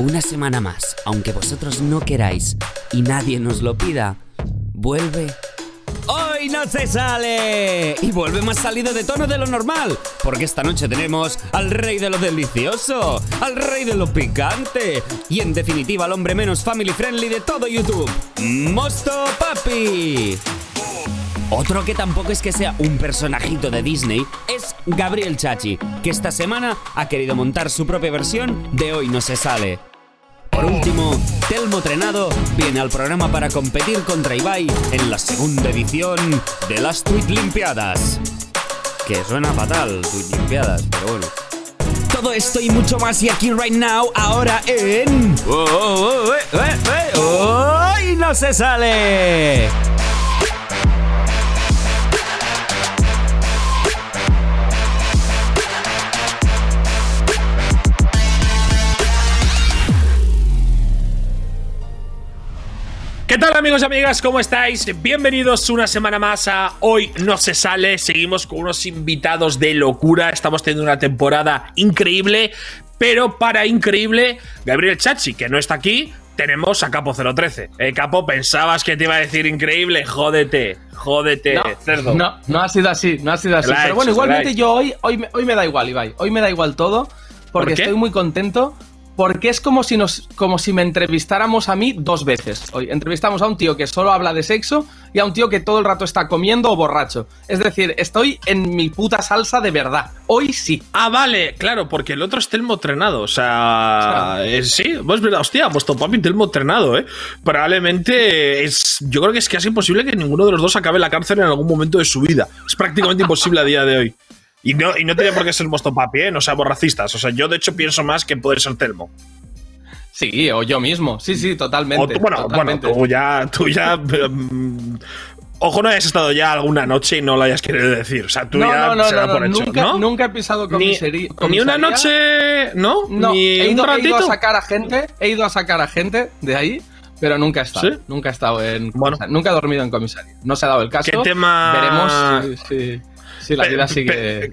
Una semana más, aunque vosotros no queráis y nadie nos lo pida, vuelve. ¡Hoy no se sale! Y vuelve más salido de tono de lo normal, porque esta noche tenemos al rey de lo delicioso, al rey de lo picante y en definitiva al hombre menos family friendly de todo YouTube, Mosto Papi. Otro que tampoco es que sea un personajito de Disney es Gabriel Chachi, que esta semana ha querido montar su propia versión de Hoy no se sale. Por último, Telmo Trenado viene al programa para competir contra Ibai en la segunda edición de las Tweet Limpiadas. Que suena fatal, Tweet Limpiadas, pero bueno. Todo esto y mucho más y aquí right now, ahora en... ¡Oh, oh, oh, eh, eh, eh! ¡Hoy no se sale! ¿Qué tal amigos y amigas? ¿Cómo estáis? Bienvenidos una semana más a Hoy no se sale. Seguimos con unos invitados de locura. Estamos teniendo una temporada increíble, pero para increíble, Gabriel Chachi, que no está aquí, tenemos a Capo 013. Eh, Capo, pensabas que te iba a decir increíble. Jódete, jódete, no, cerdo. No, no ha sido así, no ha sido así. Pero bueno, hecho, igualmente yo hoy, hoy, me, hoy me da igual, Ibai. Hoy me da igual todo, porque estoy muy contento. Porque es como si, nos, como si me entrevistáramos a mí dos veces. Hoy entrevistamos a un tío que solo habla de sexo y a un tío que todo el rato está comiendo o borracho. Es decir, estoy en mi puta salsa de verdad. Hoy sí. Ah, vale, claro, porque el otro es Telmo Trenado. O sea, eh, sí, pues verdad, hostia, vuestro papi Telmo Trenado, ¿eh? Probablemente es. Yo creo que es casi imposible que ninguno de los dos acabe en la cárcel en algún momento de su vida. Es prácticamente imposible a día de hoy. Y no, y no tiene por qué ser vuestro papi, ¿eh? No seamos racistas. O sea, yo de hecho pienso más que poder ser Telmo. Sí, o yo mismo. Sí, sí, totalmente. O tú- bueno, totalmente. bueno, tú ya, tú ya. mm, ojo, no hayas estado ya alguna noche y no lo hayas querido decir. O sea, tú no, ya no, no, se da por hecho, nunca, ¿no? nunca he pisado comisaría. ni una noche, ¿no? No, ni he un ido, he ratito. ido a sacar a gente, he ido a sacar a gente de ahí, pero nunca he estado. ¿Sí? Nunca he estado en Bueno. nunca he dormido en comisaría. No se ha dado el caso. ¿Qué tema- Veremos si- si la vida sigue.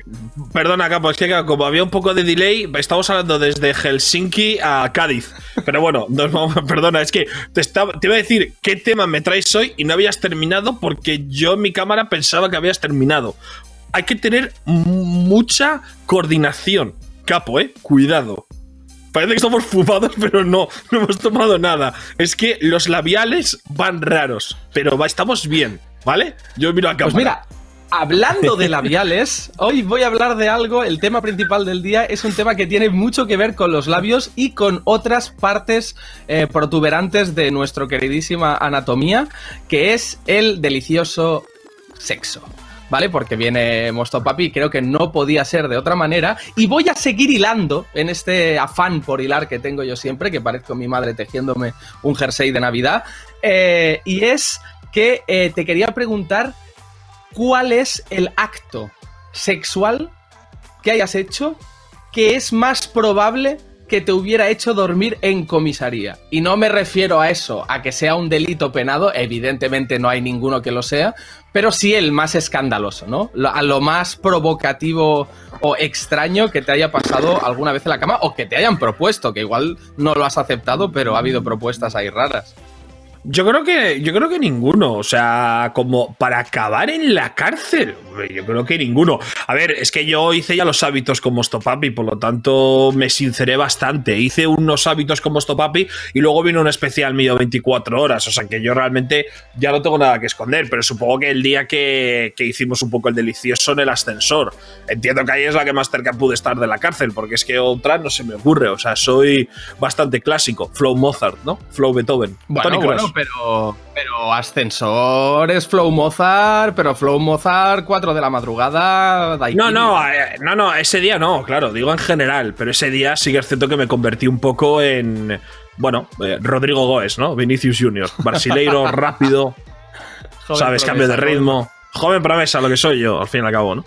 Perdona, Capo, es que como había un poco de delay, estamos hablando desde Helsinki a Cádiz. Pero bueno, nos vamos- perdona, es que te, estaba- te iba a decir qué tema me traes hoy y no habías terminado porque yo en mi cámara pensaba que habías terminado. Hay que tener mucha coordinación, Capo, eh. Cuidado. Parece que estamos fumados, pero no, no hemos tomado nada. Es que los labiales van raros, pero estamos bien, ¿vale? Yo miro a cámara. Pues mira, hablando de labiales, hoy voy a hablar de algo. El tema principal del día es un tema que tiene mucho que ver con los labios y con otras partes eh, protuberantes de nuestra queridísima anatomía, que es el delicioso sexo. ¿Vale? Porque viene Mosto Papi, creo que no podía ser de otra manera. Y voy a seguir hilando en este afán por hilar que tengo yo siempre, que parezco mi madre tejiéndome un jersey de Navidad. Eh, y es que eh, te quería preguntar cuál es el acto sexual que hayas hecho que es más probable que te hubiera hecho dormir en comisaría. Y no me refiero a eso, a que sea un delito penado, evidentemente no hay ninguno que lo sea, pero sí el más escandaloso, ¿no? A lo más provocativo o extraño que te haya pasado alguna vez en la cama o que te hayan propuesto, que igual no lo has aceptado, pero ha habido propuestas ahí raras. Yo creo que yo creo que ninguno, o sea, como para acabar en la cárcel, yo creo que ninguno. A ver, es que yo hice ya los hábitos como Stopapi, por lo tanto me sinceré bastante. Hice unos hábitos como Stopapi y luego vino un especial mío 24 horas, o sea que yo realmente ya no tengo nada que esconder, pero supongo que el día que, que hicimos un poco el delicioso en el ascensor, entiendo que ahí es la que más cerca pude estar de la cárcel, porque es que otra no se me ocurre, o sea, soy bastante clásico, Flow Mozart, ¿no? Flow Beethoven. Bueno, Tony bueno, Cross. Pero, pero ascensores, Flow Mozart, pero Flow Mozart, 4 de la madrugada. No, no, eh, no, no, ese día no, claro, digo en general, pero ese día sí que es cierto que me convertí un poco en, bueno, eh, Rodrigo Goes, ¿no? Vinicius Junior, brasileiro, rápido, Joven sabes, promesa, cambio de ritmo, joven promesa, lo que soy yo, al fin y al cabo, ¿no?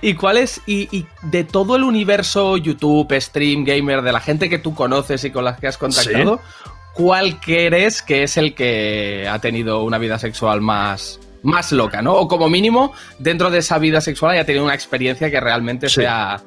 ¿Y cuál es, y, y de todo el universo YouTube, stream, gamer, de la gente que tú conoces y con las que has contactado, cuál crees que es el que ha tenido una vida sexual más, más loca, ¿no? O como mínimo, dentro de esa vida sexual haya tenido una experiencia que realmente Sí. sea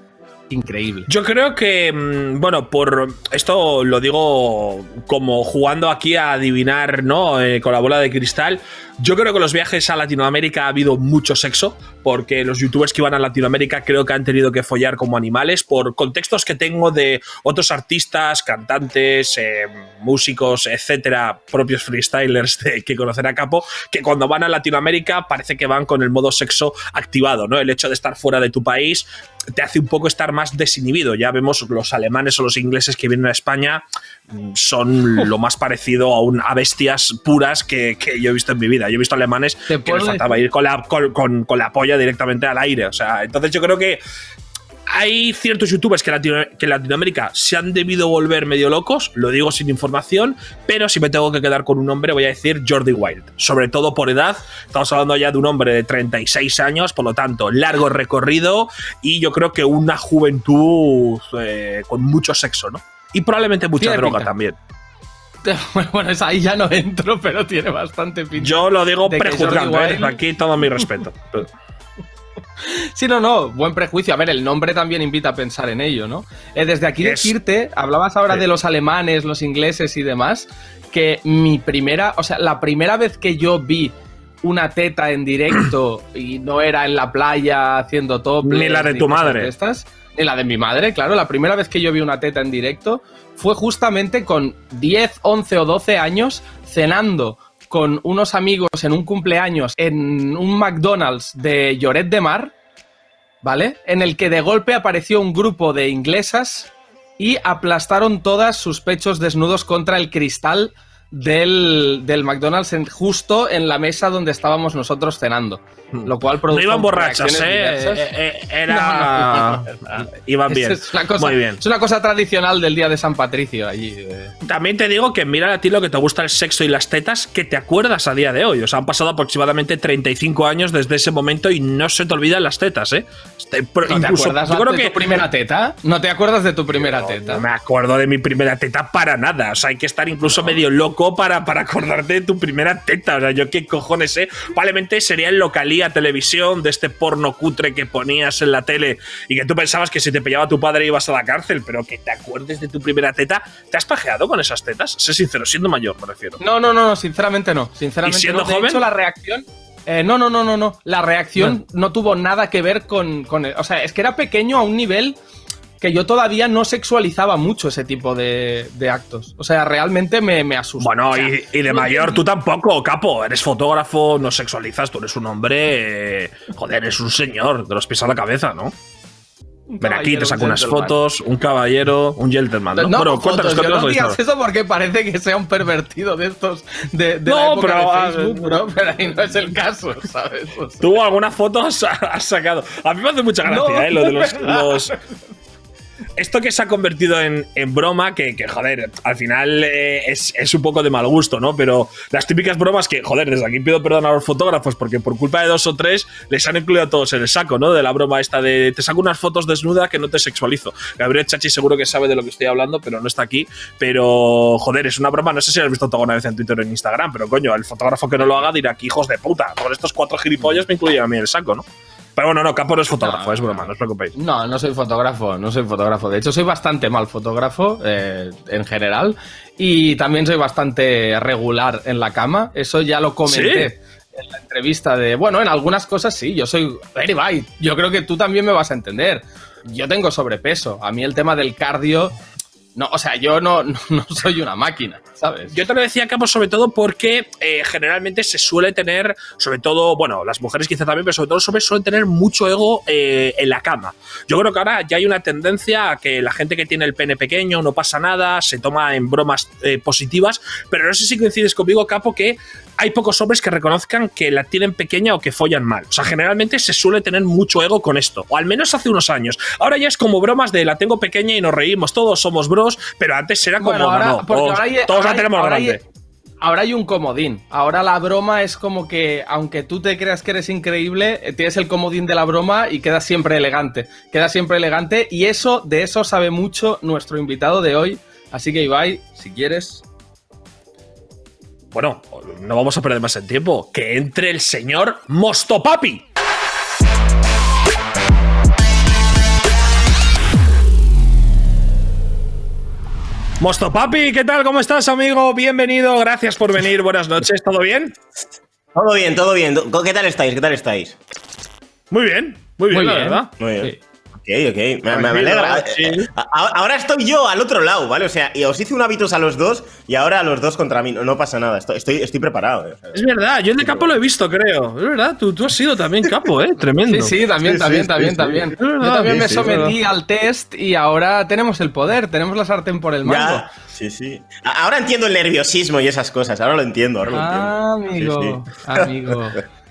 increíble. Yo creo que, mm, bueno, por esto lo digo como jugando aquí a adivinar, ¿no? Eh, con la bola de cristal. Yo creo que los viajes a Latinoamérica ha habido mucho sexo, porque los youtubers que iban a Latinoamérica creo que han tenido que follar como animales, por contextos que tengo de otros artistas, cantantes, eh, músicos, etcétera, propios freestylers de, que conocer a Capo, que cuando van a Latinoamérica parece que van con el modo sexo activado, ¿no? El hecho de estar fuera de tu país te hace un poco estar más desinhibido. Ya vemos los alemanes o los ingleses que vienen a España mm, son lo más parecido a, un, bestias puras que, yo he visto en mi vida. Yo he visto alemanes que les faltaba ir con la, con, con la polla directamente al aire. O sea, entonces yo creo que hay ciertos youtubers que, en Latinoamérica se han debido volver medio locos, lo digo sin información, pero si me tengo que quedar con un hombre voy a decir Jordi Wild, sobre todo por edad, estamos hablando ya de un hombre de 36 años, por lo tanto, largo recorrido y yo creo que una juventud eh, con mucho sexo, ¿no? Y probablemente mucha droga también. Bueno, ahí ya no entro, pero tiene bastante pinta. Yo lo digo prejuzgando, ¿eh? aquí todo mi respeto. Sí, no, no, buen prejuicio. A ver, el nombre también invita a pensar en ello, ¿no? Eh, desde aquí decirte, hablabas ahora de los alemanes, los ingleses y demás, que mi primera, o sea, la primera vez que yo vi una teta en directo y no era en la playa haciendo top. Ni la de tu madre. Estas, ni la de mi madre, claro. La primera vez que yo vi una teta en directo fue justamente con 10, 11 o 12 años cenando con unos amigos en un cumpleaños en un McDonald's de Lloret de Mar, ¿vale? En el que de golpe apareció un grupo de inglesas y aplastaron todas sus pechos desnudos contra el cristal del, del McDonald's justo en la mesa donde estábamos nosotros cenando. Lo cual No iban borrachas, ¿eh? eh, eh era. iban bien. Es una cosa, Muy bien. Es una cosa tradicional del día de San Patricio allí. Eh. También te digo que mira a ti lo que te gusta el sexo y las tetas, que te acuerdas a día de hoy. O sea, han pasado aproximadamente 35 años desde ese momento y no se te olvidan las tetas, ¿eh? ¿No te acuerdas de tu primera teta? ¿No te acuerdas de tu primera teta? No me acuerdo de mi primera teta para nada. O sea, hay que estar incluso medio loco para, para acordarte de tu primera teta. O sea, yo qué cojones, sé. Probablemente sería el televisión de este porno cutre que ponías en la tele y que tú pensabas que si te pillaba tu padre ibas a la cárcel, pero que te acuerdes de tu primera teta. ¿Te has pajeado con esas tetas? Sé sincero, siendo mayor, me refiero. No, no, no, sinceramente no. Sinceramente ¿Y siendo no. De joven? Hecho, la reacción. Eh, no, no, no, no, no. La reacción no, tuvo nada que ver con, con. O sea, es que era pequeño a un nivel que yo todavía no sexualizaba mucho ese tipo de, actos. O sea, realmente me, me asusta. Bueno, y, de mayor tú tampoco, capo. Eres fotógrafo, no sexualizas, tú eres un hombre. joder, eres un señor de los pies a la cabeza, ¿no? Ven aquí, te saco unas fotos, un caballero, un gentleman. No, bueno, cuéntanos, cuéntanos no digas eso porque parece que sea un pervertido de estos de, de la época pero, de Facebook, bro, pero ahí no es el caso, ¿sabes? Tú algunas fotos has sacado. A mí me hace mucha gracia, ¿eh? Lo de los, esto que se ha convertido en, broma, que, joder, al final eh, es, un poco de mal gusto, ¿no? Pero las típicas bromas que, joder, desde aquí pido perdón a los fotógrafos porque por culpa de dos o tres les han incluido a todos en el saco, ¿no? De la broma esta de te saco unas fotos desnuda que no te sexualizo. Gabriel Chachi seguro que sabe de lo que estoy hablando, pero no está aquí. Pero, joder, es una broma, no sé si lo has visto alguna vez en Twitter o en Instagram, pero coño, el fotógrafo que no lo haga dirá que hijos de puta, con estos cuatro gilipollas me incluyen a mí en el saco, ¿no? Pero bueno, no, Capo no es fotógrafo, es broma, no os preocupéis. No, no soy fotógrafo, no soy fotógrafo. De hecho, soy bastante mal fotógrafo eh, en general y también soy bastante regular en la cama. Eso ya lo comenté. En la entrevista de, bueno, en algunas cosas sí, yo soy very bite. Yo creo que tú también me vas a entender. Yo tengo sobrepeso. A mí el tema del cardio no, o sea, yo no, no, soy una máquina, ¿sabes? Yo te lo decía, Campos, sobre todo porque eh, generalmente se suele tener, sobre todo, bueno, las mujeres quizá también, pero sobre todo los hombres suelen tener mucho ego eh, en la cama. Yo creo que ahora ya hay una tendencia a que la gente que tiene el pene pequeño no pasa nada, se toma en bromas eh, positivas, pero no sé si coincides conmigo, Capo, que hay pocos hombres que reconozcan que la tienen pequeña o que follan mal. O sea, generalmente se suele tener mucho ego con esto, o al menos hace unos años. Ahora ya es como bromas de la tengo pequeña y nos reímos, todos somos bros, pero antes era como, no, todos, la tenemos grande. ahora hay un comodín. Ahora la broma es como que, aunque tú te creas que eres increíble, eh, tienes el comodín de la broma y queda siempre elegante. Queda siempre elegante y eso, de eso sabe mucho nuestro invitado de hoy. Así que Ibai, si quieres, bueno, no vamos a perder más el tiempo. Que entre el señor Mostopapi. Mosto Papi, ¿qué tal? ¿Cómo estás, amigo? Bienvenido, gracias por venir. Buenas noches, ¿todo bien? Todo bien, todo bien. ¿Qué tal estáis? ¿Qué tal estáis? Muy bien, muy bien, Muy la bien. verdad. Muy bien. Sí. Ok, ok. Me, me- me alegra. Sí. Eh, a- Ahora estoy yo al otro lado, ¿vale? O sea, y os hice un hábitos a los dos y ahora a los dos contra mí. No, no pasa nada. Estoy, estoy, estoy preparado. eh. Es verdad, yo el de capo lo he visto, creo. Es verdad, tú, tú has sido también capo, ¿eh? Tremendo. Sí, sí, también, Sí, también, sí, también, sí, también. verdad, Yo también sí, me sometí al test y ahora tenemos el poder, tenemos la sartén por el mango. Ya, sí, sí. Ahora entiendo el nerviosismo y esas cosas. Ahora lo entiendo. Ahora lo Ah, entiendo. amigo, Sí, sí. amigo.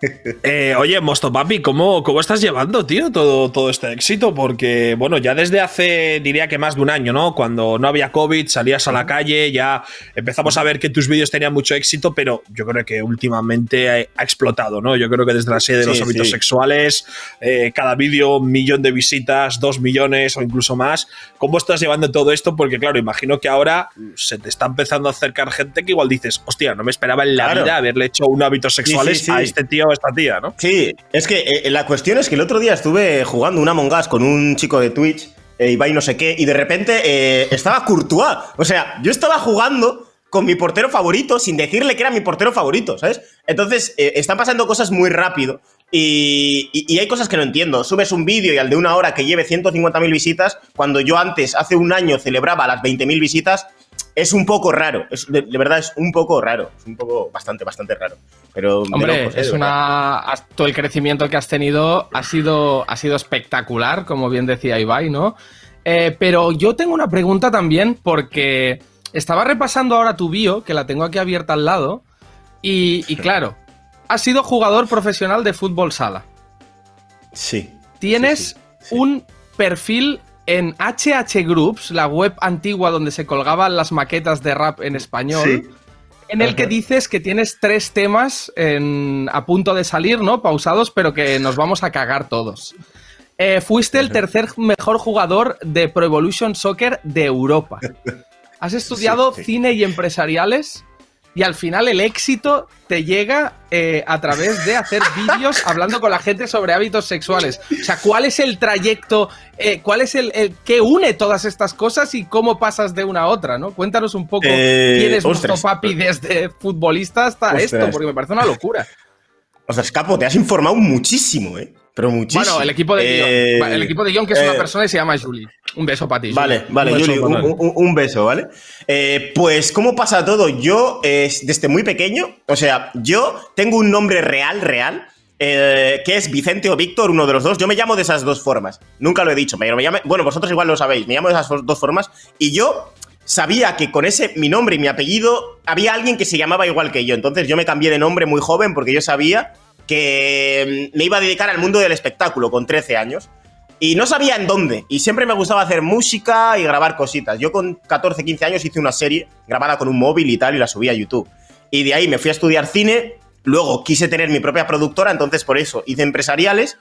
Eh, oye, Mosto Papi, ¿cómo, ¿cómo estás llevando, tío, todo, todo este éxito? Porque, bueno, ya desde hace, diría que más de un año, ¿no? Cuando no había COVID, salías a la calle, ya empezamos a ver que tus vídeos tenían mucho éxito, pero yo creo que últimamente ha, ha explotado, ¿no? Yo creo que desde la serie de Sí, los hábitos sí. sexuales, eh, cada vídeo, un millón de visitas, dos millones o incluso más. ¿Cómo estás llevando todo esto? Porque, claro, imagino que ahora se te está empezando a acercar gente que igual dices, hostia, no me esperaba en la Claro. vida haberle hecho un hábitos sexuales sí. a este tío esta tía, ¿no? Sí, es que eh, la cuestión es que el otro día estuve jugando un Among Us con un chico de Twitch, eh, Ibai no sé qué, y de repente eh, estaba Courtois. O sea, yo estaba jugando con mi portero favorito sin decirle que era mi portero favorito, ¿sabes? Entonces, eh, están pasando cosas muy rápido y hay cosas que no entiendo. Subes un vídeo y al de una hora que lleve 150.000 visitas, cuando yo antes, hace un año, celebraba las 20.000 visitas, es un poco raro. Es, de, de verdad, es un poco raro. Es un poco, bastante, bastante raro. Pero, Hombre, locos, ¿eh? es una. Todo el crecimiento que has tenido ha sido, ha sido espectacular, como bien decía Ibai, ¿no? Eh, pero yo tengo una pregunta también, porque estaba repasando ahora tu bio, que la tengo aquí abierta al lado, y, y claro, has sido jugador profesional de fútbol sala. Sí. Tienes Sí, sí, sí. un perfil en HH Groups, la web antigua donde se colgaban las maquetas de rap en español. Sí. En el que dices que tienes tres temas en- a punto de salir, ¿no? Pausados, pero que nos vamos a cagar todos. Eh, fuiste el tercer mejor jugador de Pro Evolution Soccer de Europa. Has estudiado Sí, sí. cine y empresariales y al final el éxito te llega eh, a través de hacer vídeos hablando con la gente sobre hábitos sexuales. O sea, ¿cuál es el trayecto? eh, ¿Cuál es el, el que une todas estas cosas y cómo pasas de una a otra? ¿no? Cuéntanos un poco Eh, quién es nuestro papi desde futbolista hasta Ostras. esto, porque me parece una locura. O sea, Escapo, te has informado muchísimo, ¿eh? Pero muchísimo. Bueno, el equipo de Eh, guion. El equipo de guion que es una eh, persona y se llama Julie. Un beso para ti. Julie. Vale, vale, Un beso, Yuri, un, un- un beso, ¿vale? Eh, pues, ¿cómo pasa todo? Yo, desde muy pequeño, o sea, yo tengo un nombre real, real, eh, que es Vicente o Víctor, uno de los dos. Yo me llamo de esas dos formas. Nunca lo he dicho, pero me llamo, bueno, vosotros igual lo sabéis, me llamo de esas dos formas. Y yo sabía que con ese, mi nombre y mi apellido, había alguien que se llamaba igual que yo. Entonces yo me cambié de nombre muy joven porque yo sabía que mm, me iba a dedicar al mundo del espectáculo con 13 años. Y no sabía en dónde. Y siempre me gustaba hacer música y grabar cositas. Yo con 14, 15 años hice una serie grabada con un móvil y tal y la subí a YouTube. Y de ahí me fui a estudiar cine. Luego quise tener mi propia productora, entonces por eso hice empresariales.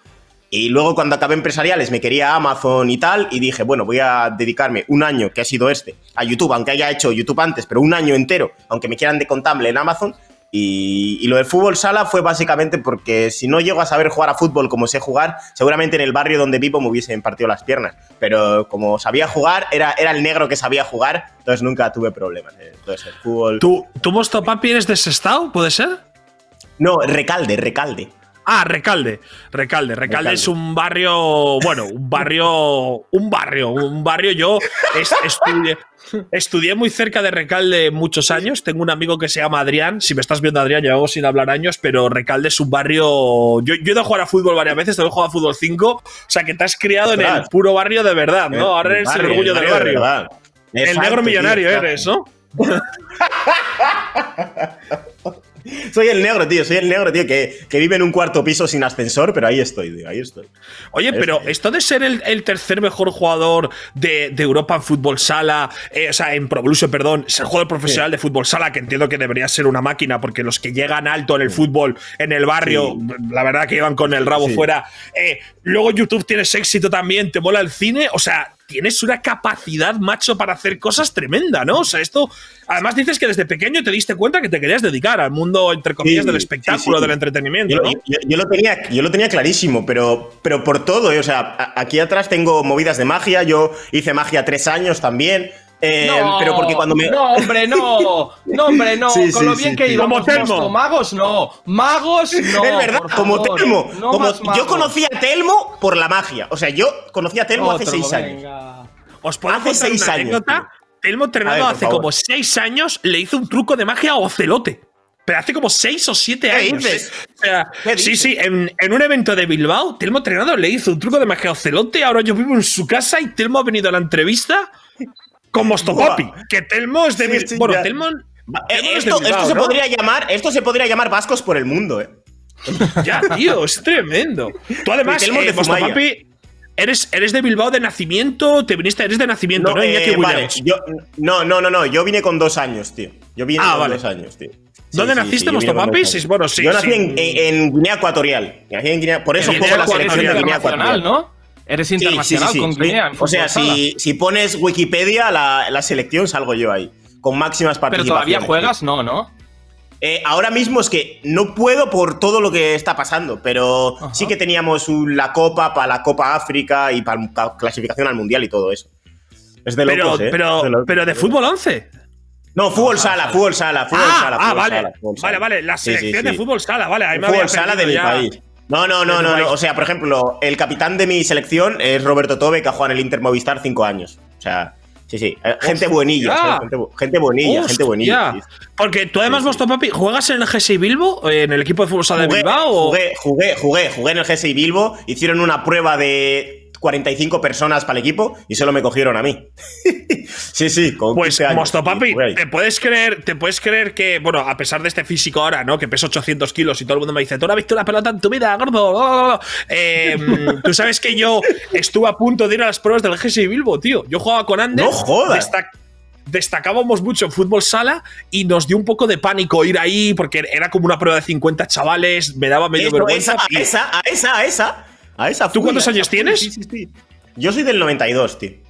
Y luego cuando acabé empresariales me quería Amazon y tal. Y dije, bueno, voy a dedicarme un año, que ha sido este, a YouTube, aunque haya hecho YouTube antes, pero un año entero, aunque me quieran de contable en Amazon. Y, y lo del fútbol sala fue básicamente porque si no llego a saber jugar a fútbol como sé jugar, seguramente en el barrio donde vivo me hubiesen partido las piernas. Pero como sabía jugar, era, era el negro que sabía jugar, entonces nunca tuve problemas. eh. Entonces el fútbol... ¿Tú, tú Mosto Papi, eres de Sestao? ¿Puede ser? No, recalde, recalde. Ah, Recalde. Recalde. Recalde Recalde. es un barrio. Bueno, un barrio. Un barrio. Un barrio. Yo es- estudié, estudié muy cerca de Recalde muchos años. Tengo un amigo que se llama Adrián. Si me estás viendo, Adrián, llevamos sin hablar años, pero Recalde es un barrio. Yo, yo he ido a jugar a fútbol varias veces, te he jugado a fútbol 5. O sea, que te has criado en el puro barrio de verdad, ¿no? Ahora eres el orgullo del de barrio. El negro millonario eres, ¿no? Soy el negro, tío, soy el negro, tío, que, que vive en un cuarto piso sin ascensor, pero ahí estoy, tío, ahí estoy. Oye, pero esto de ser el, el tercer mejor jugador de, de Europa en fútbol sala, eh, o sea, en Pro Evolution, perdón, ser jugador profesional de fútbol sala, que entiendo que debería ser una máquina, porque los que llegan alto en el fútbol, en el barrio, la verdad que llevan con el rabo Sí. fuera. Eh, luego YouTube tienes éxito también, te mola el cine, o sea, tienes una capacidad, macho, para hacer cosas tremenda, ¿no? O sea, esto. Además, dices que desde pequeño te diste cuenta que te querías dedicar al mundo, entre comillas, Sí, del espectáculo, sí. del entretenimiento, Yo, ¿no? yo- yo lo tenía, yo lo tenía clarísimo, pero, pero por todo, ¿eh? o sea, aquí atrás tengo movidas de magia, yo hice magia tres años también, Eh, no, pero porque cuando me. No, hombre, no. No, hombre, no. Sí, Con sí, lo bien sí, que sí. íbamos. Como Telmo. Mosto. Magos no. Magos no. es verdad, por como favor. Telmo. No como- más magos. yo conocí a Telmo por la magia. O sea, yo conocí a Telmo hace seis años. Os puedo Hace seis una años, anécdota. Telmo por hace favor. como seis años le hizo un truco de magia a Ocelote. Pero hace como seis o siete ¿Qué años. dices? O sea, ¿Qué sí, dices? sí, en, en un evento de Bilbao, Telmo entrenado le hizo un truco de magia a Ocelote. Ahora yo vivo en su casa y Telmo ha venido a la entrevista con Mostopapi. Buah. Que Telmo es de Sí, bueno. Telmo. Eh, Telmo es de esto, Bilbao, esto se ¿no? podría llamar, esto se podría llamar vascos por el mundo, eh. Ya, tío, es tremendo. Tú además, Telmo eh, de. Mostopapi, eres, eres de Bilbao de nacimiento, te viniste, eres de nacimiento, ¿no? eh, vale, yo, no, no, no, no. Yo vine con dos años, tío. Yo vine Ah, con vale. dos años, tío. Sí, ¿Dónde sí, naciste, sí, Mostopapi? Sí, bueno, sí, Yo nací sí. en, Guinea Ecuatorial. Nací en Guinea- por eso juego Guinea la selección de. Guinea Ecuatorial. ¿no? Eres Sí, sí, sí, internacional sí. con Guinea. o sea, si, si pones Wikipedia, la, la selección salgo yo ahí. Con máximas Pero participaciones. todavía juegas, no, ¿no? Eh, ahora mismo es que no puedo por todo lo que está pasando, pero Ajá. sí que teníamos un- la Copa para la Copa África y para la clasificación al Mundial y todo eso. Es de Pero, locos, ¿eh? pero, de locos. pero de fútbol 11. No, fútbol sala, fútbol sala, fútbol ah, sala. ah, fútbol vale. sala, fútbol sala. Vale, vale. La Sí, sí, selección sí. de fútbol sala, vale. Ahí me Fútbol había sala de mi ya. país. No, no, no, no, no. O sea, por ejemplo, el capitán de mi selección es Roberto Tobe, que ha jugado en el Inter Movistar cinco años. O sea, sí, sí. eh, Gente buenilla, gente, bu- gente. Hostia. Porque tú además, Mostopapi, ¿juegas en el GSI Bilbo? ¿En el equipo de fútbol sala de Jugué, Bilbao? o- jugué, jugué, jugué, jugué en el GSI Bilbo, hicieron una prueba de 45 personas para el equipo y solo me cogieron a mí. sí, sí, con Pues 15 años. Mostopapi, Y jugué ahí. ¿te puedes creer, te puedes creer que, bueno, a pesar de este físico ahora, ¿no? Que peso 800 kilos y todo el mundo me dice, tú no has visto una pelota en tu vida, gordo. Eh, tú sabes que yo estuve a punto de ir a las pruebas del GSI Bilbo, tío. Yo jugaba con Ander. No jodas. destac- Destacábamos mucho en fútbol sala y nos dio un poco de pánico ir ahí porque era como una prueba de 50 chavales, me daba medio Eso, vergüenza. esa, a esa, a esa, a esa. A esa ¿Tú cuántos años tienes? Sí, sí, sí. Yo soy del 92, tío.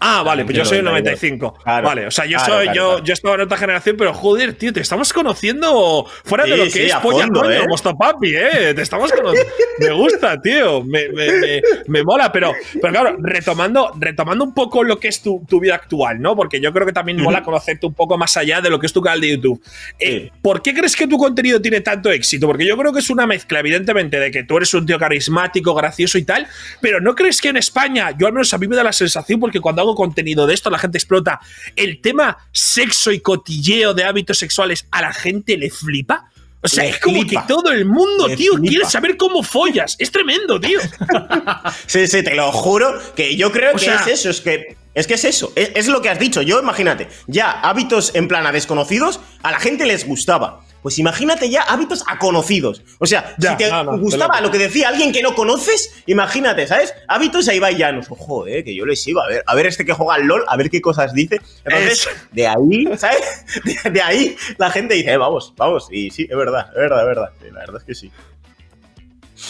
Ah, vale, pues yo soy el 92. 95. Claro, vale, o sea, yo claro, soy, claro, yo, yo estaba en otra generación, pero joder, tío, te estamos conociendo fuera de Sí, lo que sí, es polla fondo, coño, ¿eh? Mostopapi, eh. Te estamos conociendo. me gusta, tío. Me, me, me, me mola, pero, pero claro, retomando, retomando un poco lo que es tu, tu vida actual, ¿no? Porque yo creo que también mola conocerte un poco más allá de lo que es tu canal de YouTube. Eh. ¿Por qué crees que tu contenido tiene tanto éxito? Porque yo creo que es una mezcla, evidentemente, de que tú eres un tío carismático, gracioso y tal, pero ¿no crees que en España, yo al menos a mí me da la sensación, porque cuando hago contenido de esto la gente explota, el tema sexo y cotilleo de hábitos sexuales a la gente le flipa? O sea, Le es como flipa. que todo el mundo, Le tío, flipa. quiere saber cómo follas. Es tremendo, tío. Sí, sí, te lo juro que yo creo O que sea- es eso, es que es que es eso, es, es lo que has dicho. Yo imagínate, ya hábitos en plan a desconocidos, a la gente les gustaba. Pues imagínate ya hábitos a conocidos. O sea, Ya, si te no, no, gustaba te lo- lo que decía alguien que no conoces, imagínate, ¿sabes? Hábitos ahí va Llanos. Ojo, eh, que yo le sigo. A ver, a ver este que juega al LOL, a ver qué cosas dice. Entonces, Es- de ahí, ¿sabes? De, de ahí la gente dice, eh, vamos, vamos. Y sí, es verdad, es verdad, es verdad. Sí, la verdad es que sí.